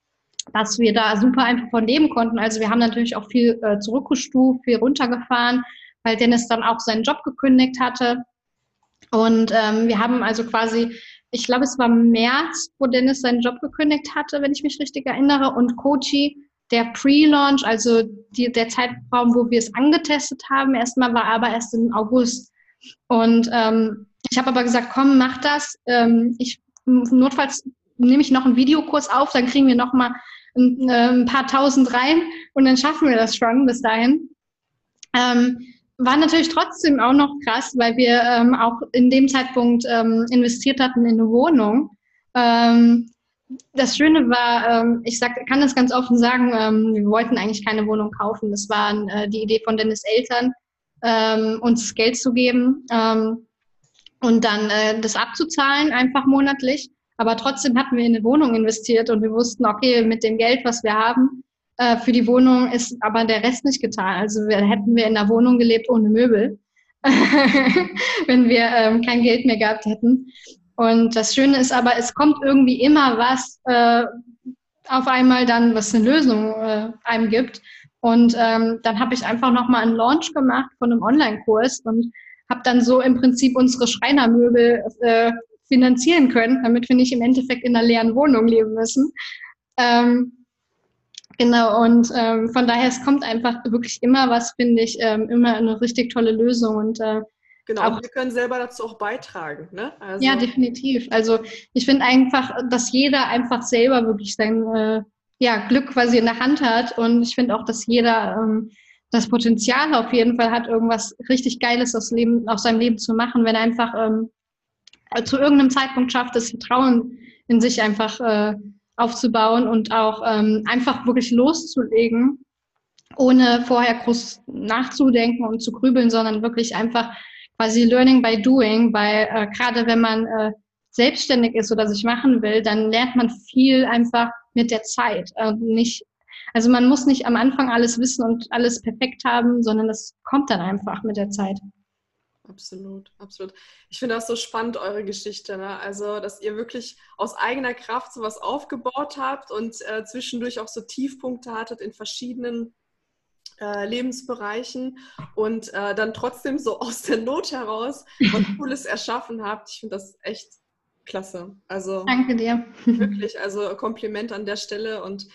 dass wir da super einfach von leben konnten. Also wir haben natürlich auch viel äh, zurückgestuft, viel runtergefahren, weil Dennis dann auch seinen Job gekündigt hatte. Und ähm, wir haben also quasi, ich glaube, es war März, wo Dennis seinen Job gekündigt hatte, wenn ich mich richtig erinnere. Und Kochi, der Pre-Launch, also die, der Zeitraum, wo wir es angetestet haben, erstmal war aber erst im August. Und ähm, ich habe aber gesagt, komm, mach das. Ähm, ich notfalls nehme ich noch einen Videokurs auf, dann kriegen wir noch mal ein, äh, ein, paar tausend rein und dann schaffen wir das schon bis dahin. Ähm, war natürlich trotzdem auch noch krass, weil wir ähm, auch in dem Zeitpunkt ähm, investiert hatten in eine Wohnung. Ähm, das Schöne war, ähm, ich sag, kann das ganz offen sagen, ähm, wir wollten eigentlich keine Wohnung kaufen. Das war äh, die Idee von Dennis Eltern, uns Geld zu geben und dann äh, das abzuzahlen, einfach monatlich. Aber trotzdem hatten wir in eine Wohnung investiert und wir wussten, okay, mit dem Geld, was wir haben, äh, für die Wohnung ist aber der Rest nicht getan. Also wir, hätten wir in einer Wohnung gelebt ohne Möbel, wenn wir ähm, kein Geld mehr gehabt hätten. Und das Schöne ist aber, es kommt irgendwie immer was äh, auf einmal dann, was eine Lösung äh, einem gibt. Und ähm, dann habe ich einfach nochmal einen Launch gemacht von einem Online-Kurs und habe dann so im Prinzip unsere Schreinermöbel äh, finanzieren können, damit wir nicht im Endeffekt in einer leeren Wohnung leben müssen. Ähm, genau, und ähm, von daher, es kommt einfach wirklich immer was, finde ich, ähm, immer eine richtig tolle Lösung und äh, Genau, auch, wir können selber dazu auch beitragen. Ne? Also, ja, definitiv. Also ich finde einfach, dass jeder einfach selber wirklich sein äh, ja, Glück quasi in der Hand hat. Und ich finde auch, dass jeder ähm, das Potenzial auf jeden Fall hat, irgendwas richtig Geiles aus, Leben, aus seinem Leben zu machen, wenn er einfach ähm, äh, zu irgendeinem Zeitpunkt schafft, das Vertrauen in sich einfach äh, aufzubauen und auch ähm, einfach wirklich loszulegen, ohne vorher groß nachzudenken und zu grübeln, sondern wirklich einfach quasi Learning by Doing, weil äh, gerade wenn man äh, selbstständig ist oder sich machen will, dann lernt man viel einfach mit der Zeit. Äh, nicht, also man muss nicht am Anfang alles wissen und alles perfekt haben, sondern das kommt dann einfach mit der Zeit. Absolut, absolut. Ich finde das so spannend, eure Geschichte. Ne? Also, dass ihr wirklich aus eigener Kraft sowas aufgebaut habt und äh, zwischendurch auch so Tiefpunkte hattet in verschiedenen äh, Lebensbereichen und äh, dann trotzdem so aus der Not heraus was Cooles erschaffen habt. Ich finde das echt klasse. Also, Danke dir. Wirklich, also Kompliment an der Stelle und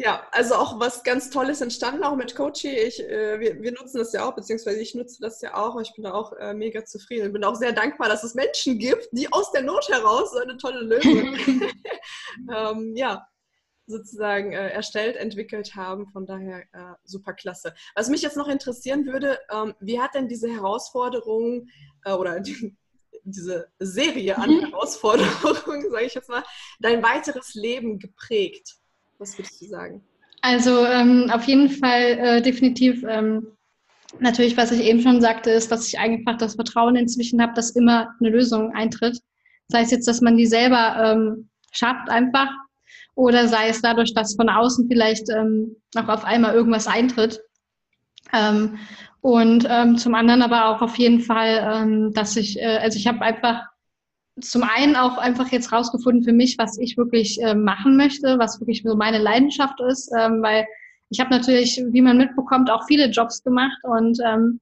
ja, also auch was ganz Tolles entstanden, auch mit Coachy. Ich, äh, wir, wir, nutzen das ja auch, beziehungsweise ich nutze das ja auch. Ich bin da auch äh, mega zufrieden. Ich bin auch sehr dankbar, dass es Menschen gibt, die aus der Not heraus so eine tolle Lösung ähm, ja, sozusagen äh, erstellt, entwickelt haben. Von daher äh, super klasse. Was mich jetzt noch interessieren würde, ähm, wie hat denn diese Herausforderung äh, oder die, diese Serie an mhm. Herausforderungen, sage ich jetzt mal, dein weiteres Leben geprägt? Was würdest du sagen? Also ähm, auf jeden Fall äh, definitiv ähm, natürlich, was ich eben schon sagte, ist, dass ich einfach das Vertrauen inzwischen habe, dass immer eine Lösung eintritt. Sei es jetzt, dass man die selber ähm, schafft einfach oder sei es dadurch, dass von außen vielleicht ähm, auch auf einmal irgendwas eintritt. Ähm, und ähm, zum anderen aber auch auf jeden Fall, ähm, dass ich, äh, also ich habe einfach zum einen auch einfach jetzt rausgefunden für mich, was ich wirklich äh, machen möchte, was wirklich so meine Leidenschaft ist, ähm, weil ich habe natürlich, wie man mitbekommt, auch viele Jobs gemacht und ähm,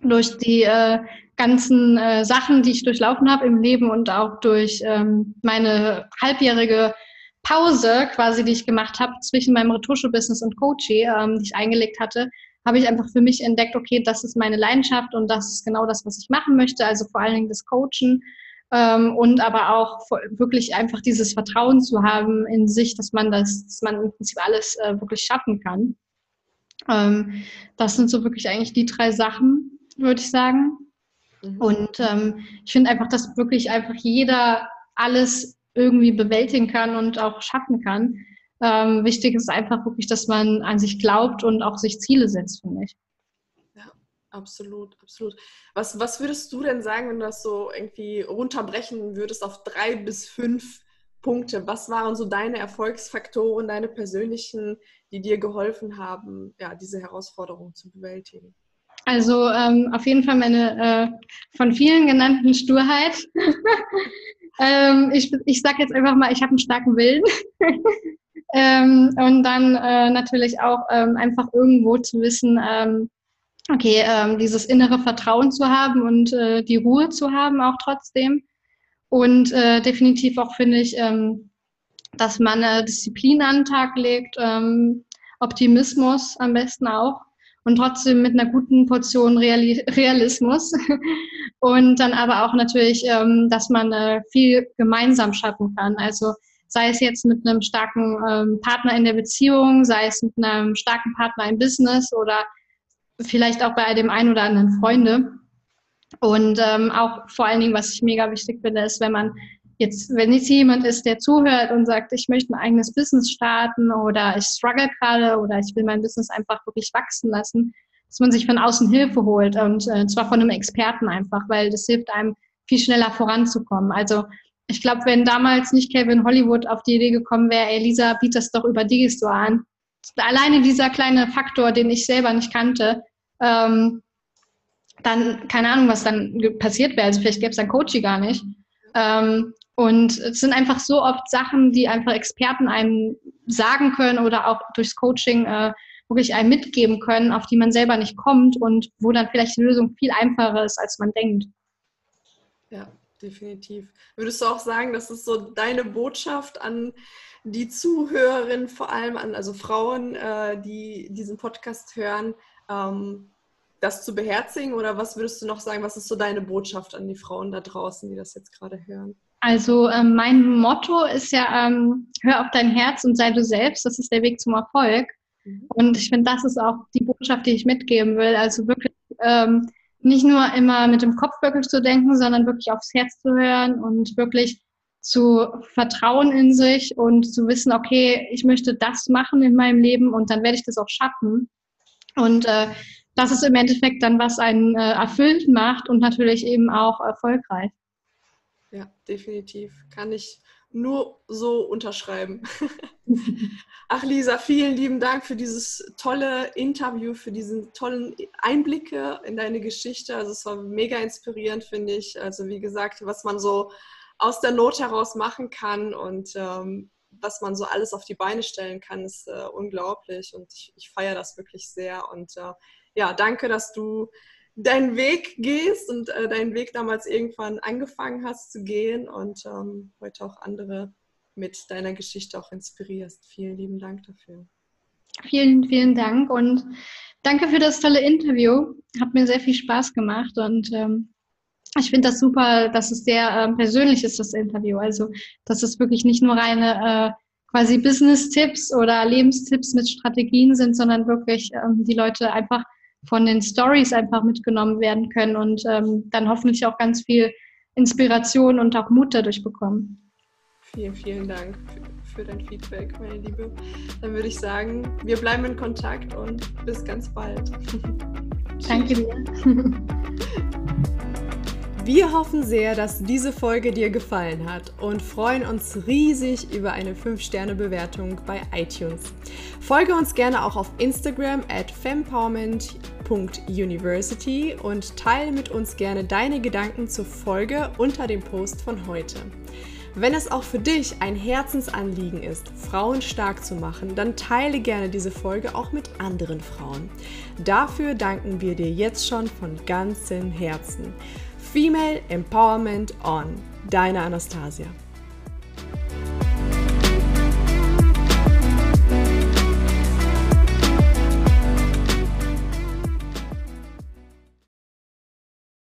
durch die äh, ganzen äh, Sachen, die ich durchlaufen habe im Leben und auch durch ähm, meine halbjährige Pause quasi, die ich gemacht habe zwischen meinem Retusche-Business und Coaching, ähm, die ich eingelegt hatte, habe ich einfach für mich entdeckt, okay, das ist meine Leidenschaft und das ist genau das, was ich machen möchte. Also vor allen Dingen das Coachen ähm, und aber auch wirklich einfach dieses Vertrauen zu haben in sich, dass man das, dass man im Prinzip alles äh, wirklich schaffen kann. Ähm, das sind so wirklich eigentlich die drei Sachen, würde ich sagen. Mhm. Und ähm, ich finde einfach, dass wirklich einfach jeder alles irgendwie bewältigen kann und auch schaffen kann. Ähm, wichtig ist einfach wirklich, dass man an sich glaubt und auch sich Ziele setzt, finde ich. Absolut, absolut. Was, was würdest du denn sagen, wenn du das so irgendwie runterbrechen würdest auf drei bis fünf Punkte? Was waren so deine Erfolgsfaktoren, deine persönlichen, die dir geholfen haben, ja, diese Herausforderung zu bewältigen? Also ähm, auf jeden Fall meine äh, von vielen genannten Sturheit. ähm, ich ich sage jetzt einfach mal, ich habe einen starken Willen. ähm, und dann äh, natürlich auch ähm, einfach irgendwo zu wissen, ähm, okay, ähm, dieses innere Vertrauen zu haben und äh, die Ruhe zu haben auch trotzdem. Und äh, definitiv auch finde ich, ähm, dass man äh, Disziplin an den Tag legt, ähm, Optimismus am besten auch und trotzdem mit einer guten Portion Reali Realismus. und dann aber auch natürlich, ähm, dass man äh, viel gemeinsam schaffen kann. Also sei es jetzt mit einem starken ähm, Partner in der Beziehung, sei es mit einem starken Partner im Business oder vielleicht auch bei dem einen oder anderen Freunde. Und ähm, auch vor allen Dingen, was ich mega wichtig finde, ist, wenn man jetzt, wenn jetzt jemand ist, der zuhört und sagt, ich möchte ein eigenes Business starten oder ich struggle gerade oder ich will mein Business einfach wirklich wachsen lassen, dass man sich von außen Hilfe holt und äh, zwar von einem Experten einfach, weil das hilft einem viel schneller voranzukommen. Also ich glaube, wenn damals nicht Kevin Hollywood auf die Idee gekommen wäre, Elisa, biet das doch über Digistore an, alleine dieser kleine Faktor, den ich selber nicht kannte, ähm, dann keine Ahnung, was dann passiert wäre. Also vielleicht gäbe es dann Coaching gar nicht. Ähm, und es sind einfach so oft Sachen, die einfach Experten einem sagen können oder auch durchs Coaching äh, wirklich einem mitgeben können, auf die man selber nicht kommt und wo dann vielleicht die Lösung viel einfacher ist, als man denkt. Ja, definitiv. Würdest du auch sagen, das ist so deine Botschaft an die Zuhörerinnen, vor allem an also Frauen, äh, die diesen Podcast hören, ähm, das zu beherzigen? Oder was würdest du noch sagen, was ist so deine Botschaft an die Frauen da draußen, die das jetzt gerade hören? Also ähm, mein Motto ist ja, ähm, hör auf dein Herz und sei du selbst, das ist der Weg zum Erfolg. Mhm. Und ich finde, das ist auch die Botschaft, die ich mitgeben will. Also wirklich ähm, nicht nur immer mit dem Kopf wirklich zu denken, sondern wirklich aufs Herz zu hören und wirklich zu vertrauen in sich und zu wissen, okay, ich möchte das machen in meinem Leben und dann werde ich das auch schaffen. Und äh, das ist im Endeffekt dann, was einen äh, erfüllt macht und natürlich eben auch erfolgreich. Ja, definitiv. Kann ich nur so unterschreiben. Ach, Lisa, vielen lieben Dank für dieses tolle Interview, für diesen tollen Einblicke in deine Geschichte. Also es war mega inspirierend, finde ich. Also wie gesagt, was man so aus der Not heraus machen kann und ähm, was man so alles auf die Beine stellen kann, ist äh, unglaublich und ich, ich feiere das wirklich sehr. Und äh, ja, danke, dass du deinen Weg gehst und äh, deinen Weg damals irgendwann angefangen hast zu gehen und ähm, heute auch andere mit deiner Geschichte auch inspirierst. Vielen lieben Dank dafür. Vielen, vielen Dank und danke für das tolle Interview. Hat mir sehr viel Spaß gemacht und ähm, ich finde das super, dass es sehr äh, persönlich ist, das Interview. Also, dass es wirklich nicht nur reine äh, quasi Business-Tipps oder Lebenstipps mit Strategien sind, sondern wirklich ähm, die Leute einfach von den Stories einfach mitgenommen werden können und ähm, dann hoffentlich auch ganz viel Inspiration und auch Mut dadurch bekommen. Vielen, vielen Dank für, für dein Feedback, meine Liebe. Dann würde ich sagen, wir bleiben in Kontakt und bis ganz bald. Danke dir. Wir hoffen sehr, dass diese Folge dir gefallen hat und freuen uns riesig über eine 5-Sterne-Bewertung bei iTunes. Folge uns gerne auch auf Instagram at fempowerment.university und teile mit uns gerne deine Gedanken zur Folge unter dem Post von heute. Wenn es auch für dich ein Herzensanliegen ist, Frauen stark zu machen, dann teile gerne diese Folge auch mit anderen Frauen. Dafür danken wir dir jetzt schon von ganzem Herzen. Female Empowerment On. Deine Anastasia.